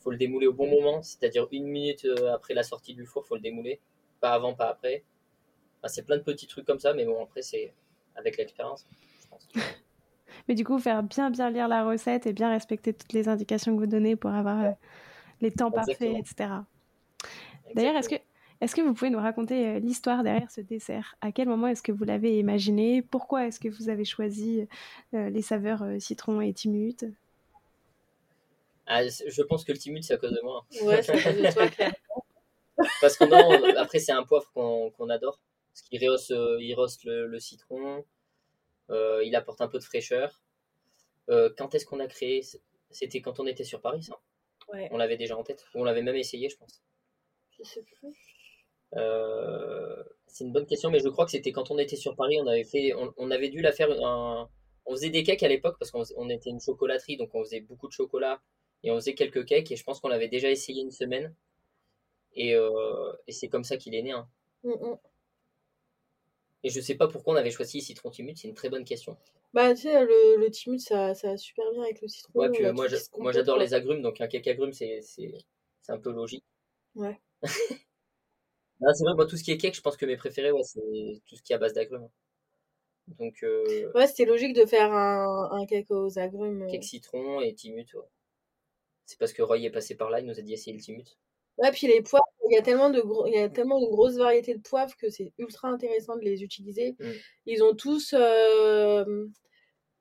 faut le démouler au bon moment, c'est-à-dire une minute euh, après la sortie du four, faut le démouler. Pas avant, pas après. Enfin, c'est plein de petits trucs comme ça, mais bon, après, c'est avec l'expérience, je pense. Mais du coup, faire bien bien lire la recette et bien respecter toutes les indications que vous donnez pour avoir euh, les temps parfaits, etc. D'ailleurs, est-ce que, est que vous pouvez nous raconter euh, l'histoire derrière ce dessert? À quel moment est-ce que vous l'avez imaginé? Pourquoi est-ce que vous avez choisi euh, les saveurs euh, citron et timut Ah, je pense que le timut, c'est à cause de moi. Ouais, c'est à cause de toi, Claire. Parce que non, après, c'est un poivre qu'on adore. Parce qu'il rehausse, il rehausse le, le citron, euh, il apporte un peu de fraîcheur. Euh, quand est-ce qu'on a créé? C'était quand on était sur Paris, ça? Ouais, On l'avait déjà en tête. On l'avait même essayé, je pense. je sais plus. Euh, c'est une bonne question, mais je crois que c'était quand on était sur Paris, on avait fait, on, on avait dû la faire. Un, on faisait des cakes à l'époque parce qu'on était une chocolaterie, donc on faisait beaucoup de chocolat et on faisait quelques cakes. Et je pense qu'on l'avait déjà essayé une semaine. Et, euh, et c'est comme ça qu'il est né. hein. Mm, mm. Et je sais pas pourquoi on avait choisi citron timut, c'est une très bonne question. Bah, tu sais, le, le timut, ça, ça va super bien avec le citron. Ouais, puis moi, j'adore les agrumes, donc un cake c'est- c'est un peu logique. Ouais. Non, c'est vrai, moi tout ce qui est cake, je pense que mes préférés, ouais, c'est tout ce qui est à base d'agrumes. Donc, euh, Ouais, c'était logique de faire un, un cake aux agrumes. cake citron et timut, ouais. C'est parce que Roy est passé par là, il nous a dit essayer le timut. Ouais, puis les poivres, il y a tellement de gros, il y a tellement une grosse variété de poivres que c'est ultra intéressant de les utiliser. Mm. Ils ont tous, euh,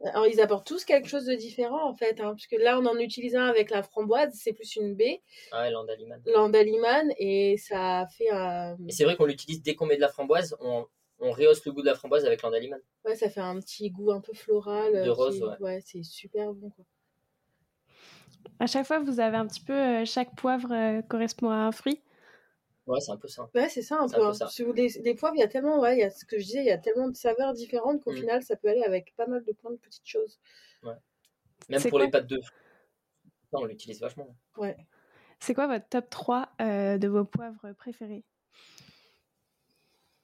alors ils apportent tous quelque chose de différent en fait, hein, parce que là on en utilise un avec la framboise, c'est plus une baie, Ah ouais, l'andaliman. l'andaliman, et ça fait un, Et c'est vrai qu'on l'utilise dès qu'on met de la framboise, on, on rehausse le goût de la framboise avec l'andaliman. ouais, ça fait un petit goût un peu floral. De euh, rose, qui- ouais. c'est super bon quoi. À chaque fois, vous avez un petit peu, euh, chaque poivre euh, correspond à un fruit. Ouais, c'est un peu ça. Ouais, c'est ça un peu. un peu hein. ça. Sur les, les poivres, il y a tellement, ouais, il y a ce que je disais, il y a tellement de saveurs différentes qu'au Mm. final ça peut aller avec pas mal de plein de petites choses. Même pour les pâtes de fruits, ça, on l'utilise vachement. Ouais. C'est quoi votre top 3 euh, de vos poivres préférés?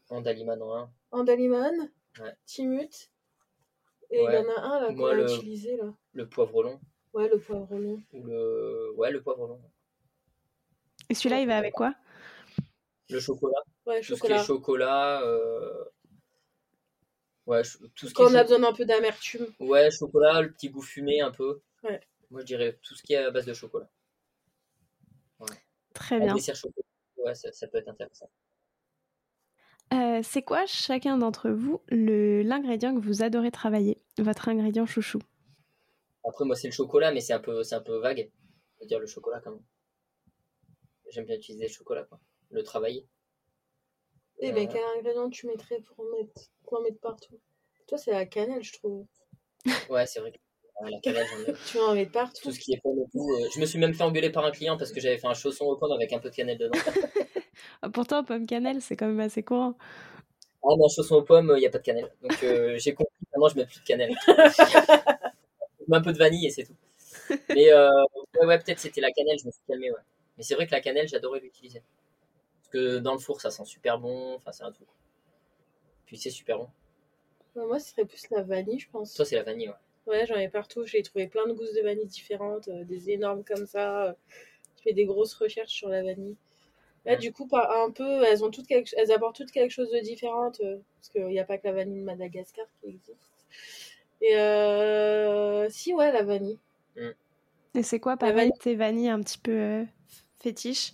Andaliman en un. Andaliman, Ouais. Timut, et il y en a un là qu'on a le- utilisé là. Le poivre long. Ouais, le poivre long. Ou le... Ouais, le poivre long. Et celui-là, il va avec quoi? Le chocolat. Ouais, Tout ce qui chocolat. est chocolat. euh, Ouais, tout ce qui Quand est on a besoin d'un peu d'amertume. Ouais, chocolat, le petit goût fumé un peu. Ouais. Moi, je dirais tout ce qui est à base de chocolat. Très Un bien. dessert chocolat. Ouais, ça, ça peut être intéressant. Euh, c'est quoi, chacun d'entre vous, le- l'ingrédient que vous adorez travailler? Votre ingrédient chouchou Après, moi, c'est le chocolat, mais c'est un peu, c'est un peu vague. Je veux dire le chocolat quand même. J'aime bien utiliser le chocolat, quoi. Le travailler. Et Euh. ben, quel ingrédient tu mettrais pour mettre, pour en mettre partout? Toi, c'est la cannelle, je trouve. Ouais, c'est vrai que ouais, la cannelle, j'en. Tu vas en mettre partout. Tout ce qui est pomme et tout. euh, Je me suis même fait engueuler par un client parce que j'avais fait un chausson aux pommes avec un peu de cannelle dedans. Ah, Pourtant, pomme cannelle, c'est quand même assez courant. Ah non, chausson aux pommes, il n'y a pas de cannelle. Donc euh, j'ai compris, maintenant je mets plus de cannelle. je mets un peu de vanille et c'est tout. Mais euh, ouais, ouais, peut-être c'était la cannelle, je me suis calmé, ouais. Mais c'est vrai que la cannelle, j'adorais l'utiliser. Que dans le four, ça sent super bon, enfin c'est un tout. Puis c'est super bon. Ouais, Moi, ce serait plus la vanille, je pense. Toi, c'est la vanille, ouais. Ouais, j'en ai partout. J'ai trouvé plein de gousses de vanille différentes, euh, des énormes comme ça. euh. Je fais des grosses recherches sur la vanille. Là, du coup, un peu, elles, ont toutes quelque... elles apportent toutes quelque chose de différent, euh, parce qu'il n'y a pas que la vanille de Madagascar qui existe. Et euh... si, ouais, la vanille. Et c'est quoi, pareil, vanille. tes vanilles un petit peu euh, fétiches?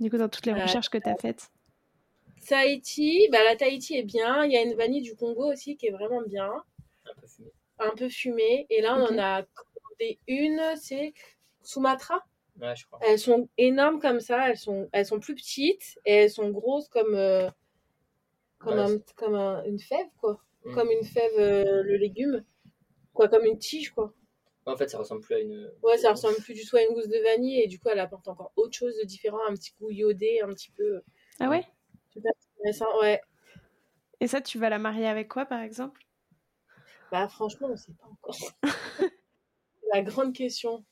Du coup, dans toutes les Euh, recherches que tu as faites. Tahiti, bah, la Tahiti est bien. Il y a une vanille du Congo aussi qui est vraiment bien, Un peu fumé. un peu fumée. Et là, on en a commandé une, c'est Sumatra. Ouais, je crois. Elles sont énormes comme ça, elles sont, elles sont plus petites et elles sont grosses comme, euh, comme, Ouais, un- comme un- une fève, quoi. Mm. Comme une fève, euh, le légume. Quoi, comme une tige, quoi. En fait, ça ressemble plus à une. Ouais, ça ressemble plus du tout à une gousse de vanille et du coup, elle apporte encore autre chose de différent, un petit goût iodé, un petit peu Ah ouais? super intéressant. Ouais. Et ça, tu vas la marier avec quoi, par exemple? Bah, franchement, on sait pas encore. La grande question.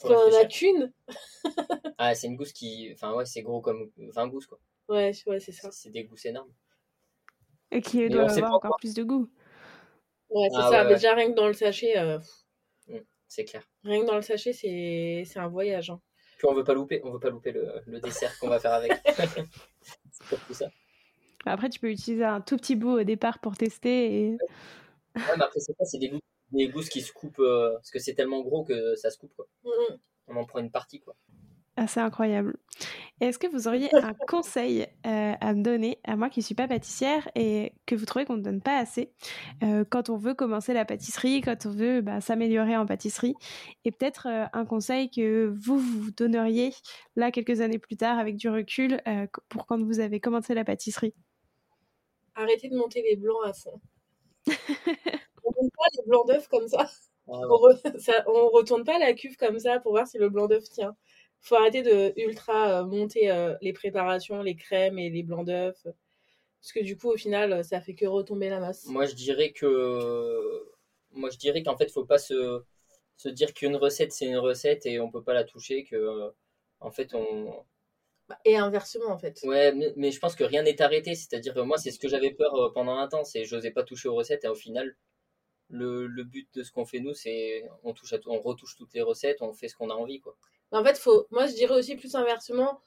Parce qu'on en a qu'une. Ah, c'est une gousse qui. Enfin, ouais, c'est gros comme 20 gousses, quoi. Ouais, ouais, c'est ça. C'est des gousses énormes. Et qui doit avoir encore. plus de goût. Ouais, c'est Ah, ça. ouais, Mais ouais. déjà, rien que dans le sachet, euh, C'est clair. rien que dans le sachet, c'est c'est un voyage. hein. Puis on veut pas louper, on veut pas louper le, le dessert qu'on va faire avec. c'est pour tout ça. Après, tu peux utiliser un tout petit bout au départ pour tester. Et... Ouais, mais après, c'est pas, c'est des gousses, des gousses qui se coupent, euh, parce que c'est tellement gros que ça se coupe, quoi. Mm, mm. On en prend une partie, quoi. Ah, c'est incroyable. Est-ce que vous auriez un conseil euh, à me donner, à moi qui suis pas pâtissière et que vous trouvez qu'on ne donne pas assez euh, quand on veut commencer la pâtisserie, quand on veut bah, s'améliorer en pâtisserie? Et peut-être euh, un conseil que vous vous donneriez là quelques années plus tard avec du recul euh, pour quand vous avez commencé la pâtisserie? Arrêtez de monter les blancs à fond. on monte pas les blancs d'œufs comme ça. Ah, On, re- ça- on retourne pas la cuve comme ça pour voir si le blanc d'œuf tient. Faut arrêter de ultra euh, monter euh, les préparations, les crèmes et les blancs d'œufs. Parce que du coup, au final, euh, ça fait que retomber la masse. Moi, je dirais que. Moi, je dirais qu'en fait, faut pas se, se dire qu'une recette, c'est une recette et on peut pas la toucher, que. En fait, on. Bah, Et inversement, en fait. Ouais, mais, mais je pense que rien n'est arrêté. C'est-à-dire, euh, moi, c'est ce que j'avais peur pendant un temps, c'est j'osais pas toucher aux recettes et au final, le, le but de ce qu'on fait nous, c'est on touche à tout, on retouche toutes les recettes, on fait ce qu'on a envie, quoi. Mais en fait, faut, moi, je dirais aussi plus inversement.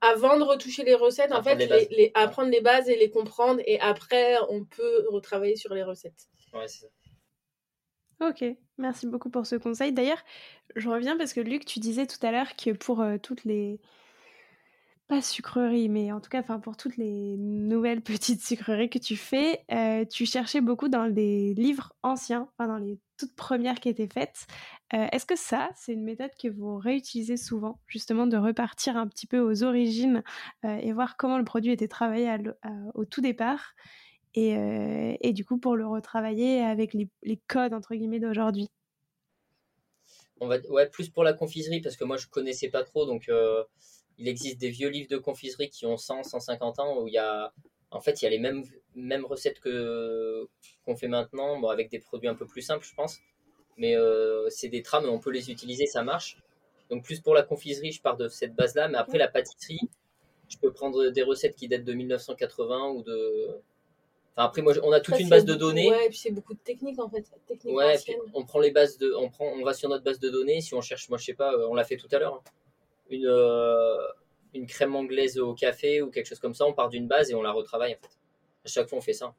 Avant de retoucher les recettes, en fait, les bases. les, les- apprendre les bases et les comprendre. Et après, on peut retravailler sur les recettes. Ouais, c'est ça. Ok, merci beaucoup pour ce conseil. D'ailleurs, je reviens parce que Luc, tu disais tout à l'heure que pour euh, toutes les pas sucreries, mais en tout cas, enfin pour toutes les nouvelles petites sucreries que tu fais, euh, tu cherchais beaucoup dans des livres anciens, enfin dans les toutes premières qui étaient faites. Euh, Est-ce que ça, c'est une méthode que vous réutilisez souvent, justement de repartir un petit peu aux origines euh, et voir comment le produit était travaillé au tout départ et, euh, et du coup pour le retravailler avec les, les codes entre guillemets d'aujourd'hui? On va, ouais, plus pour la confiserie, parce que moi, je connaissais pas trop, donc il existe des vieux livres de confiserie qui ont 100, 150 ans, où il y a, en fait, il y a les mêmes, mêmes recettes que qu'on fait maintenant, bon, avec des produits un peu plus simples, je pense, mais euh, c'est des trames, on peut les utiliser, ça marche. Donc plus pour la confiserie, je pars de cette base-là, mais après la pâtisserie, je peux prendre des recettes qui datent de 1980 ou de... Enfin, après, moi, on a toute une base de beaucoup- données. Ouais, et puis c'est beaucoup de techniques, en fait. Techniques Ouais, puis on prend les bases de, on prend, on va sur notre base de données. Si on cherche, moi je sais pas, euh, on l'a fait tout à l'heure, hein. une euh, une crème anglaise au café ou quelque chose comme ça, on part d'une base et on la retravaille en fait. À chaque fois on fait ça.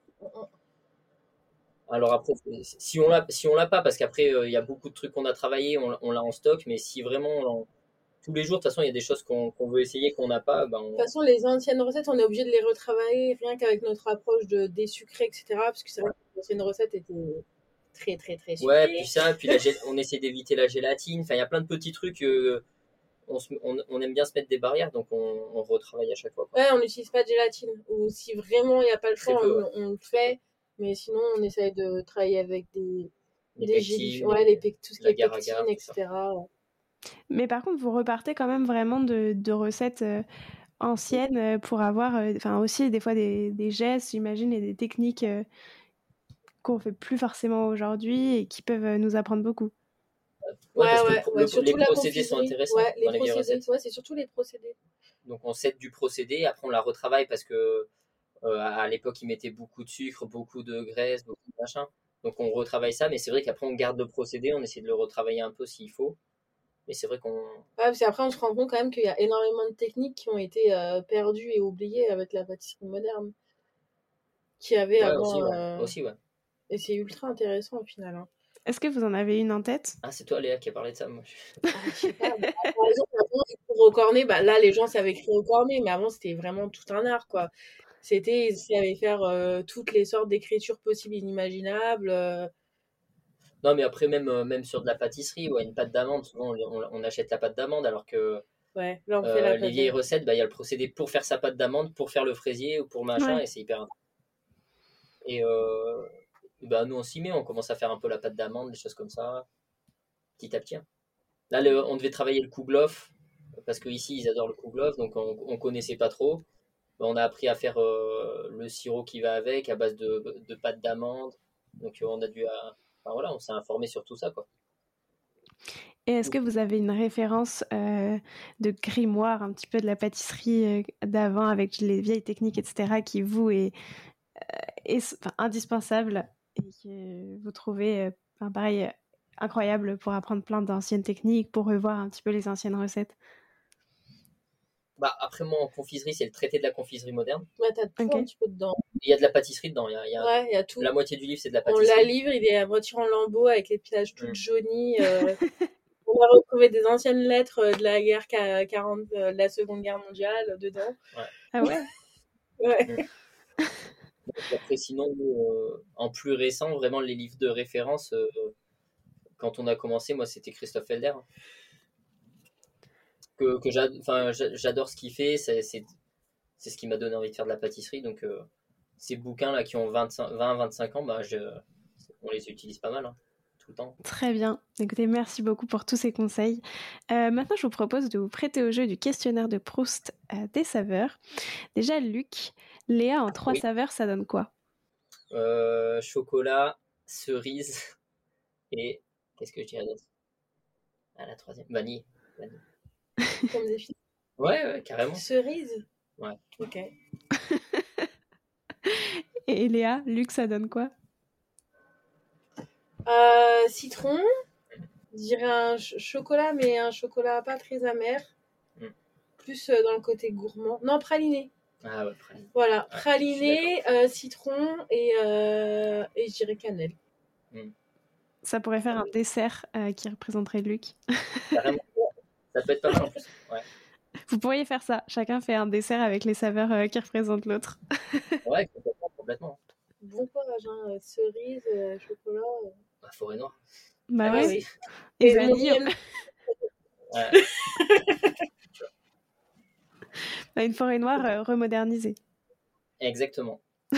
Alors après, si on l'a, si on l'a pas, parce qu'après euh, il y a beaucoup de trucs qu'on a travaillé, on, on l'a en stock, mais si vraiment on- tous les jours, de toute façon il y a des choses qu'on veut essayer qu'on n'a pas, ben De toute façon, les anciennes recettes, on est obligé de les retravailler rien qu'avec notre approche de désucré, etc. Parce que c'est vrai que les anciennes recettes étaient très, très, très sucrées. Ouais, puis ça, puis la on essaie d'éviter la gélatine. Enfin, il y a plein de petits trucs. euh, on, se- on, on aime bien se mettre des barrières, donc on, on retravaille à chaque fois. quoi. Ouais, on n'utilise pas de gélatine. Ou si vraiment il n'y a pas le choix, peu, on, on le fait. Mais sinon, on essaye de travailler avec des, Les des pectines, ouais, les tout ce qui la est pectine, etc. Mais par contre, vous repartez quand même vraiment de, de recettes euh, anciennes euh, pour avoir, euh, enfin aussi des fois des, des gestes, j'imagine, et des techniques euh, qu'on fait plus forcément aujourd'hui et qui peuvent nous apprendre beaucoup. Ouais, parce le- les procédés sont intéressants les dans les vieilles recettes. C'est surtout les procédés. Donc on cède du procédé, après on la retravaille parce que euh, à l'époque ils mettaient beaucoup de sucre, beaucoup de graisse, beaucoup de machin. Donc on retravaille ça, mais c'est vrai qu'après on garde le procédé, on essaie de le retravailler un peu s'il faut. Mais c'est vrai qu'on. Ouais, parce qu'après, on se rend compte quand même qu'il y a énormément de techniques qui ont été euh, perdues et oubliées avec la pâtisserie moderne. Qui avait Ouais, avant. aussi, ouais. euh, Aussi, ouais. Et c'est ultra intéressant au final. hein. Est-ce que vous en avez une en tête? Ah, c'est toi, Léa, qui a parlé de ça. Moi, je- Ah, pas, par exemple, avant, les cours au cornet, bah, là, les gens savaient écrire au cornet, mais avant, c'était vraiment tout un art, quoi. C'était, ils savaient faire euh, toutes les sortes d'écritures possibles inimaginables. euh, Non, mais après, même, euh, même sur de la pâtisserie, ouais, une pâte d'amande, souvent, on, on- on achète la pâte d'amande, alors que ouais, là, on euh, fait la les vieilles recettes, bah, il y a le procédé pour faire sa pâte d'amande, pour faire le fraisier ou pour machin, Ouais. et c'est hyper intéressant. Et euh, bah, nous, on s'y met, on commence à faire un peu la pâte d'amande, des choses comme ça, petit à petit. hein. Là, on devait travailler le kouglof, parce qu'ici, ils adorent le kouglof, donc on, on connaissait pas trop. On a appris à faire euh, le sirop qui va avec, à base de, pâte d'amande. Donc, euh, on a dû. euh, voilà, on s'est informé sur tout ça, quoi. Et est-ce que vous avez une référence de grimoire un petit peu de la pâtisserie d'avant avec les vieilles techniques, etc., qui vous est, indispensable et que vous trouvez, enfin, pareil, euh, incroyable pour apprendre plein d'anciennes techniques, pour revoir un petit peu les anciennes recettes Bah, après, moi, en confiserie, c'est le traité de la confiserie moderne. Ouais, t'as tout Ok. un petit peu dedans. Il y a de la pâtisserie dedans. Il y a, il y a- Ouais, il y a tout. La moitié du livre, c'est de la On pâtisserie. la livre, il est à moitié en lambeaux avec les pillages toutes Mm. jaunies. euh, on a retrouvé des anciennes lettres de la guerre ca- 40, euh, de la Seconde Guerre mondiale dedans. Ah ouais? Ouais. Donc, Après, sinon, euh, en plus récent, vraiment, les livres de référence, euh, quand on a commencé, moi, c'était Christophe Felder. Que, que j'adore ce qu'il fait, c'est ce qui m'a donné envie de faire de la pâtisserie. Donc, euh, ces bouquins-là qui ont 20-25 ans, bah, je, on les utilise pas mal, hein. Très bien. Écoutez, merci beaucoup pour tous ces conseils. Euh, maintenant, je vous propose de vous prêter au jeu du questionnaire de Proust des saveurs. Déjà, Luc, Léa en trois Oui. saveurs, ça donne quoi? Euh, chocolat, cerise et qu'est-ce que je dirais d'autre? Ah, la troisième, vanille. vanille. Comme des filles. Ouais, ouais, carrément. Cerise? Ouais. Ok. Et Léa, Luc, ça donne quoi? Euh, citron. Je dirais un ch- chocolat, mais un chocolat pas très amer. Mm. Plus euh, dans le côté gourmand. Non, praliné. Ah ouais. Voilà, suis praliné, euh, citron et, euh, et je dirais cannelle. Ça pourrait faire un dessert euh, qui représenterait Luc. Carrément. Ça peut être pas mal en plus. Ouais, Vous pourriez faire ça. Chacun fait un dessert avec les saveurs euh, qui représentent l'autre. ouais complètement, complètement. Bon courage, hein. cerise, euh, chocolat. euh. Bah, forêt noire. Bah Ah ouais. oui. Et mon vanille, Ouais. bah, une forêt noire euh, remodernisée. Exactement.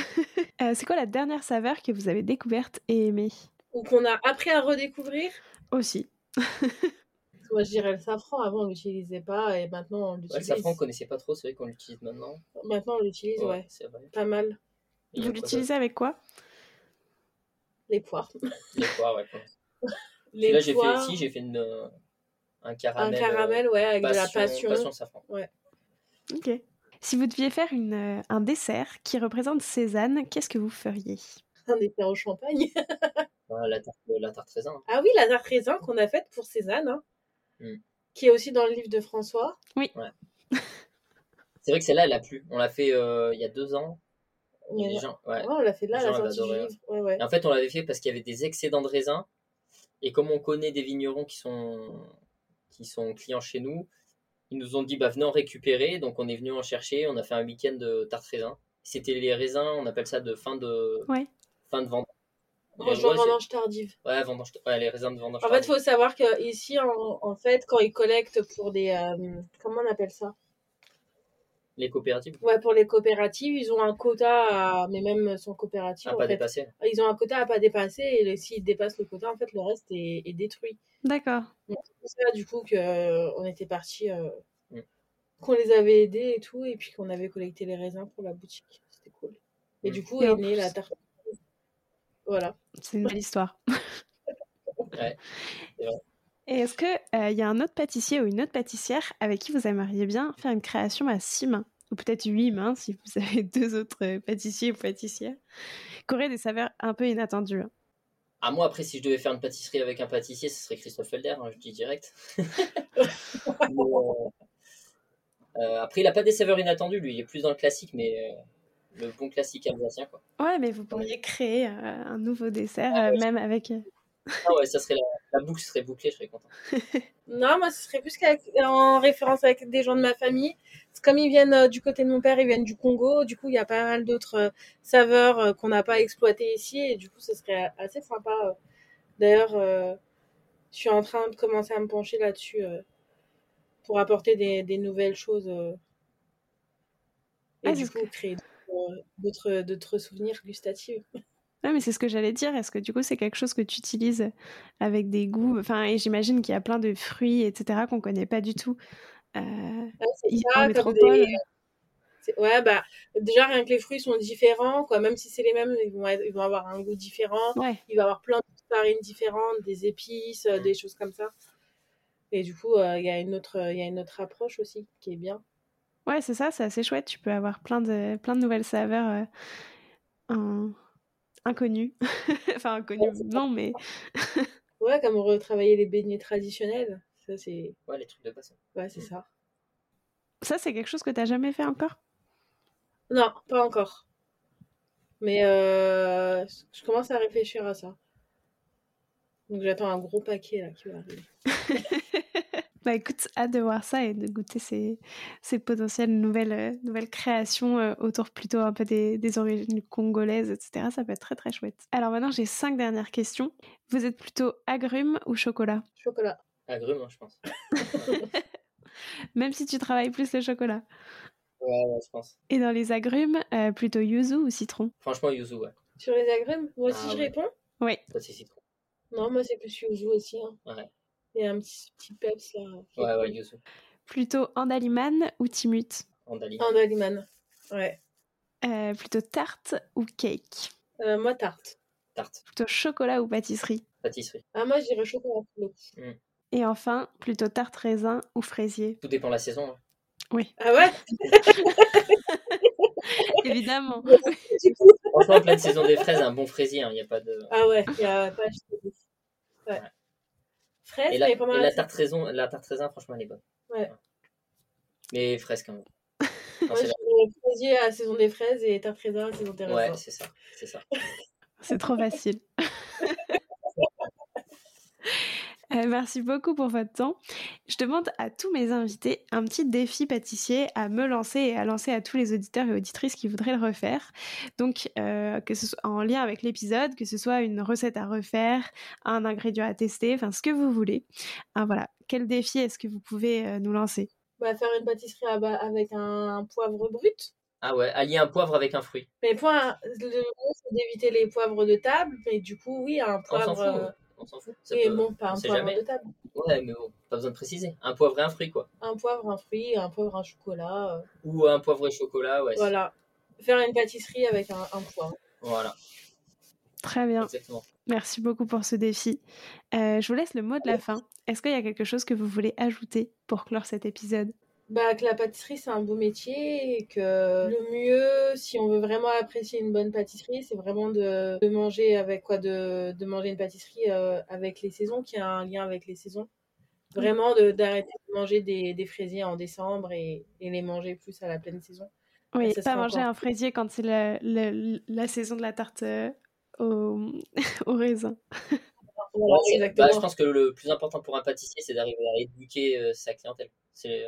Euh, c'est quoi la dernière saveur que vous avez découverte et aimée? Ou qu'on a appris à redécouvrir? Aussi. Moi, je dirais le safran. Avant, on l'utilisait pas et maintenant, on Ouais, le l'utilise. safran, on connaissait pas trop, c'est vrai qu'on l'utilise maintenant. Maintenant, on l'utilise, ouais. c'est vrai. Pas mal. Et Vous l'utilisez avec quoi? Les poires. Les poires, ouais. Les Là, j'ai fait ici, j'ai fait une, euh, un un caramel. caramel, ouais, avec de la passion. passion safran. Ok. Si vous deviez faire une, euh, un dessert qui représente Cézanne, qu'est-ce que vous feriez? Un dessert au champagne. Ouais, la tarte, la tarte raisin. Ah oui, la tarte raisin qu'on a faite pour Cézanne, hein, Mm. qui est aussi dans le livre de François. C'est vrai que celle-là, elle a plu. On l'a fait euh, il y a deux ans. Et Ouais, les gens, ouais. on l'a fait là, la sortie du livre. Ouais, ouais. Et en fait, on l'avait fait parce qu'il y avait des excédents de raisins. Et comme on connaît des vignerons qui sont, qui sont clients chez nous, ils nous ont dit bah, venez en récupérer. Donc on est venu en chercher. On a fait un week-end de tarte raisin. C'était les raisins, on appelle ça de fin de, Ouais. fin de vendange. Vendange, Ouais, c'est- vendange tardive. Ouais, vendange, ouais, les raisins de vendange. En fait, il faut savoir qu'ici, en, en fait, quand ils collectent pour des. euh, comment on appelle ça? Les coopératives, Ouais, pour les coopératives, ils ont un quota, à- mais même sans coopérative, à en pas fait, dépasser. ils ont un quota à pas dépasser, et s'ils dépassent le quota, en fait, le reste est, est détruit. D'accord. C'est pour ça, du coup, qu'on était partis, euh, Mm. qu'on les avait aidés et tout, et puis qu'on avait collecté les raisins pour la boutique. C'était cool. Et Mm. du coup, Et est née la tarte. Voilà. C'est une belle histoire. Ouais. Et est-ce qu'il y a un autre pâtissier ou une autre pâtissière avec qui vous aimeriez bien faire une création à six mains? Ou peut-être huit mains si vous avez deux autres euh, pâtissiers ou pâtissières qui auraient des saveurs un peu inattendues. hein? À moi, après, si je devais faire une pâtisserie avec un pâtissier, ce serait Christophe Felder, hein, je dis direct. Euh, après, il n'a pas des saveurs inattendues, lui, il est plus dans le classique, mais le bon classique alsacien. Quoi. Ouais, mais vous pourriez créer un nouveau dessert, ah même avec. Ah ouais, ça serait la, boucle serait bouclée, je serais content. non, moi, ce serait plus en référence avec des gens de ma famille. Comme ils viennent du côté de mon père, ils viennent du Congo, du coup, il y a pas mal d'autres saveurs qu'on n'a pas exploitées ici, et du coup, ce serait assez sympa. D'ailleurs, je suis en train de commencer à me pencher là-dessus pour apporter des, nouvelles choses. et ah, du coup, créer d'autres souvenirs gustatifs. Ouais, mais c'est ce que j'allais dire. Est-ce que du coup, c'est quelque chose que tu utilises avec des goûts? Enfin, et j'imagine qu'il y a plein de fruits, etc., qu'on connaît pas du tout euh, en métropole. Ouais, bah, déjà, rien que les fruits sont différents, quoi. Même si c'est les mêmes, ils vont, ils vont avoir un goût différent. Il va y avoir plein de farines différentes, des épices, euh, des choses comme ça. Et du coup, euh, il y, a une autre, y a une autre approche aussi qui est bien. Ouais, c'est ça, c'est assez chouette. Tu peux avoir plein de, plein de nouvelles saveurs en inconnu. enfin, inconnu, non, mais. ouais, comme retravailler les beignets traditionnels. Ça, c'est. Ouais, les trucs de. Ouais, c'est ça. Ça, c'est quelque chose que tu jamais fait encore? Non, pas encore. Mais euh, je commence à réfléchir à ça. Donc j'attends un gros paquet là qui va arriver. Bah écoute, hâte de voir ça et de goûter ces, ces potentielles nouvelles, euh, nouvelles créations euh, autour plutôt un peu des, des, origines congolaises, etc. Ça peut être très très chouette. Alors maintenant, j'ai cinq dernières questions. Vous êtes plutôt agrumes ou chocolat? Chocolat. Agrumes, hein, je pense. Même si tu travailles plus le chocolat. Ouais, ouais, je pense. Et dans les agrumes, euh, plutôt yuzu ou citron? Franchement, yuzu, ouais. Sur les agrumes Moi aussi, ah je réponds Oui. Toi, c'est citron. Non, moi, c'est plus yuzu aussi. Hein. Ouais. Et un petit, petit peps là. Ouais, ouais, yuzu. Plutôt Andaliman ou Timut Andaliman. Andaliman, ouais. Euh, plutôt tarte ou cake? Euh, Moi, tarte. Tarte. Plutôt chocolat ou pâtisserie? Pâtisserie. Ah, moi, je dirais chocolat. Mm. Et enfin, plutôt tarte raisin ou fraisier? Tout dépend de la saison. Hein. Oui. Ah ouais? Évidemment. Franchement, en pleine saison des fraises, un bon fraisier, il hein, n'y a pas de. Ah ouais, il n'y a pas de. Ouais. Fraise, et la, et la tarte raisin, la tarte raisin, franchement, elle est bonne. Ouais. Mais fraise quand même. Moi, je fraisier à la saison des fraises et tarte raisin à la saison des raisins. Ouais, c'est ça. C'est ça. c'est trop facile. Euh, merci beaucoup pour votre temps. Je demande à tous mes invités un petit défi pâtissier à me lancer et à lancer à tous les auditeurs et auditrices qui voudraient le refaire. Donc, euh, que ce soit en lien avec l'épisode, que ce soit une recette à refaire, un ingrédient à tester, enfin ce que vous voulez. Ah, voilà. Quel défi est-ce que vous pouvez euh, nous lancer? Bah, Faire une pâtisserie avec un, poivre brut. Ah ouais, allier un poivre avec un fruit. Mais point, le c'est d'éviter les poivres de table, mais du coup, oui, un poivre on s'en fout. Et bon, pas un poivre jamais. de table. Ouais, mais bon, pas besoin de préciser. Un poivre et un fruit, quoi. Un poivre, un fruit, un poivre, un chocolat. Euh. Ou un poivre et chocolat, ouais. Voilà. Faire une pâtisserie avec un, un poivre. Voilà. Très bien. Exactement. Merci beaucoup pour ce défi. Euh, je vous laisse le mot de la fin. Est-ce qu'il y a quelque chose que vous voulez ajouter pour clore cet épisode? Bah, que la pâtisserie, c'est un beau métier et que le mieux, si on veut vraiment apprécier une bonne pâtisserie, c'est vraiment de, de, manger avec quoi de, de manger une pâtisserie euh, avec les saisons, qui a un lien avec les saisons. Vraiment d'arrêter de, manger des, des, fraisiers en décembre et, et, les manger plus à la pleine saison. Oui, pas manger un fraisier quand c'est la, la, la, saison de la tarte euh, au, au raisin. Voilà, bah, je pense que le plus important pour un pâtissier, c'est d'arriver à éduquer euh, sa clientèle. C'est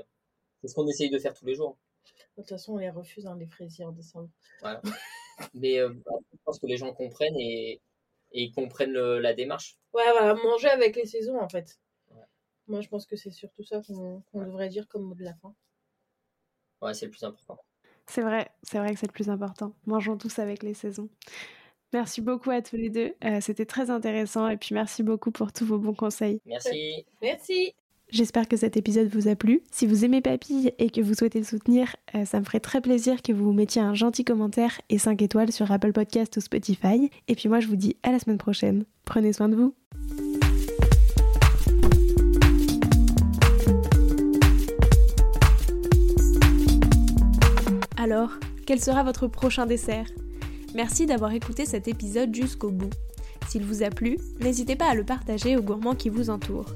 c'est ce qu'on essaye de faire tous les jours. De toute façon, on les refuse, hein, les fraisiers en décembre. Voilà. Mais euh, bah, je pense que les gens comprennent et, et ils comprennent la démarche. Ouais, voilà, manger avec les saisons en fait. Moi, je pense que c'est surtout ça qu'on devrait dire comme mot de la fin. Ouais, c'est le plus important. C'est vrai, c'est vrai que c'est le plus important. Mangeons tous avec les saisons. Merci beaucoup à tous les deux. Euh, c'était très intéressant et puis merci beaucoup pour tous vos bons conseils. Merci. Merci. J'espère que cet épisode vous a plu. Si vous aimez Papille et que vous souhaitez le soutenir, euh, ça me ferait très plaisir que vous mettiez un gentil commentaire et 5 étoiles sur Apple Podcast ou Spotify. Et puis moi je vous dis à la semaine prochaine. Prenez soin de vous. Alors, quel sera votre prochain dessert? Merci d'avoir écouté cet épisode jusqu'au bout. S'il vous a plu, n'hésitez pas à le partager aux gourmands qui vous entourent.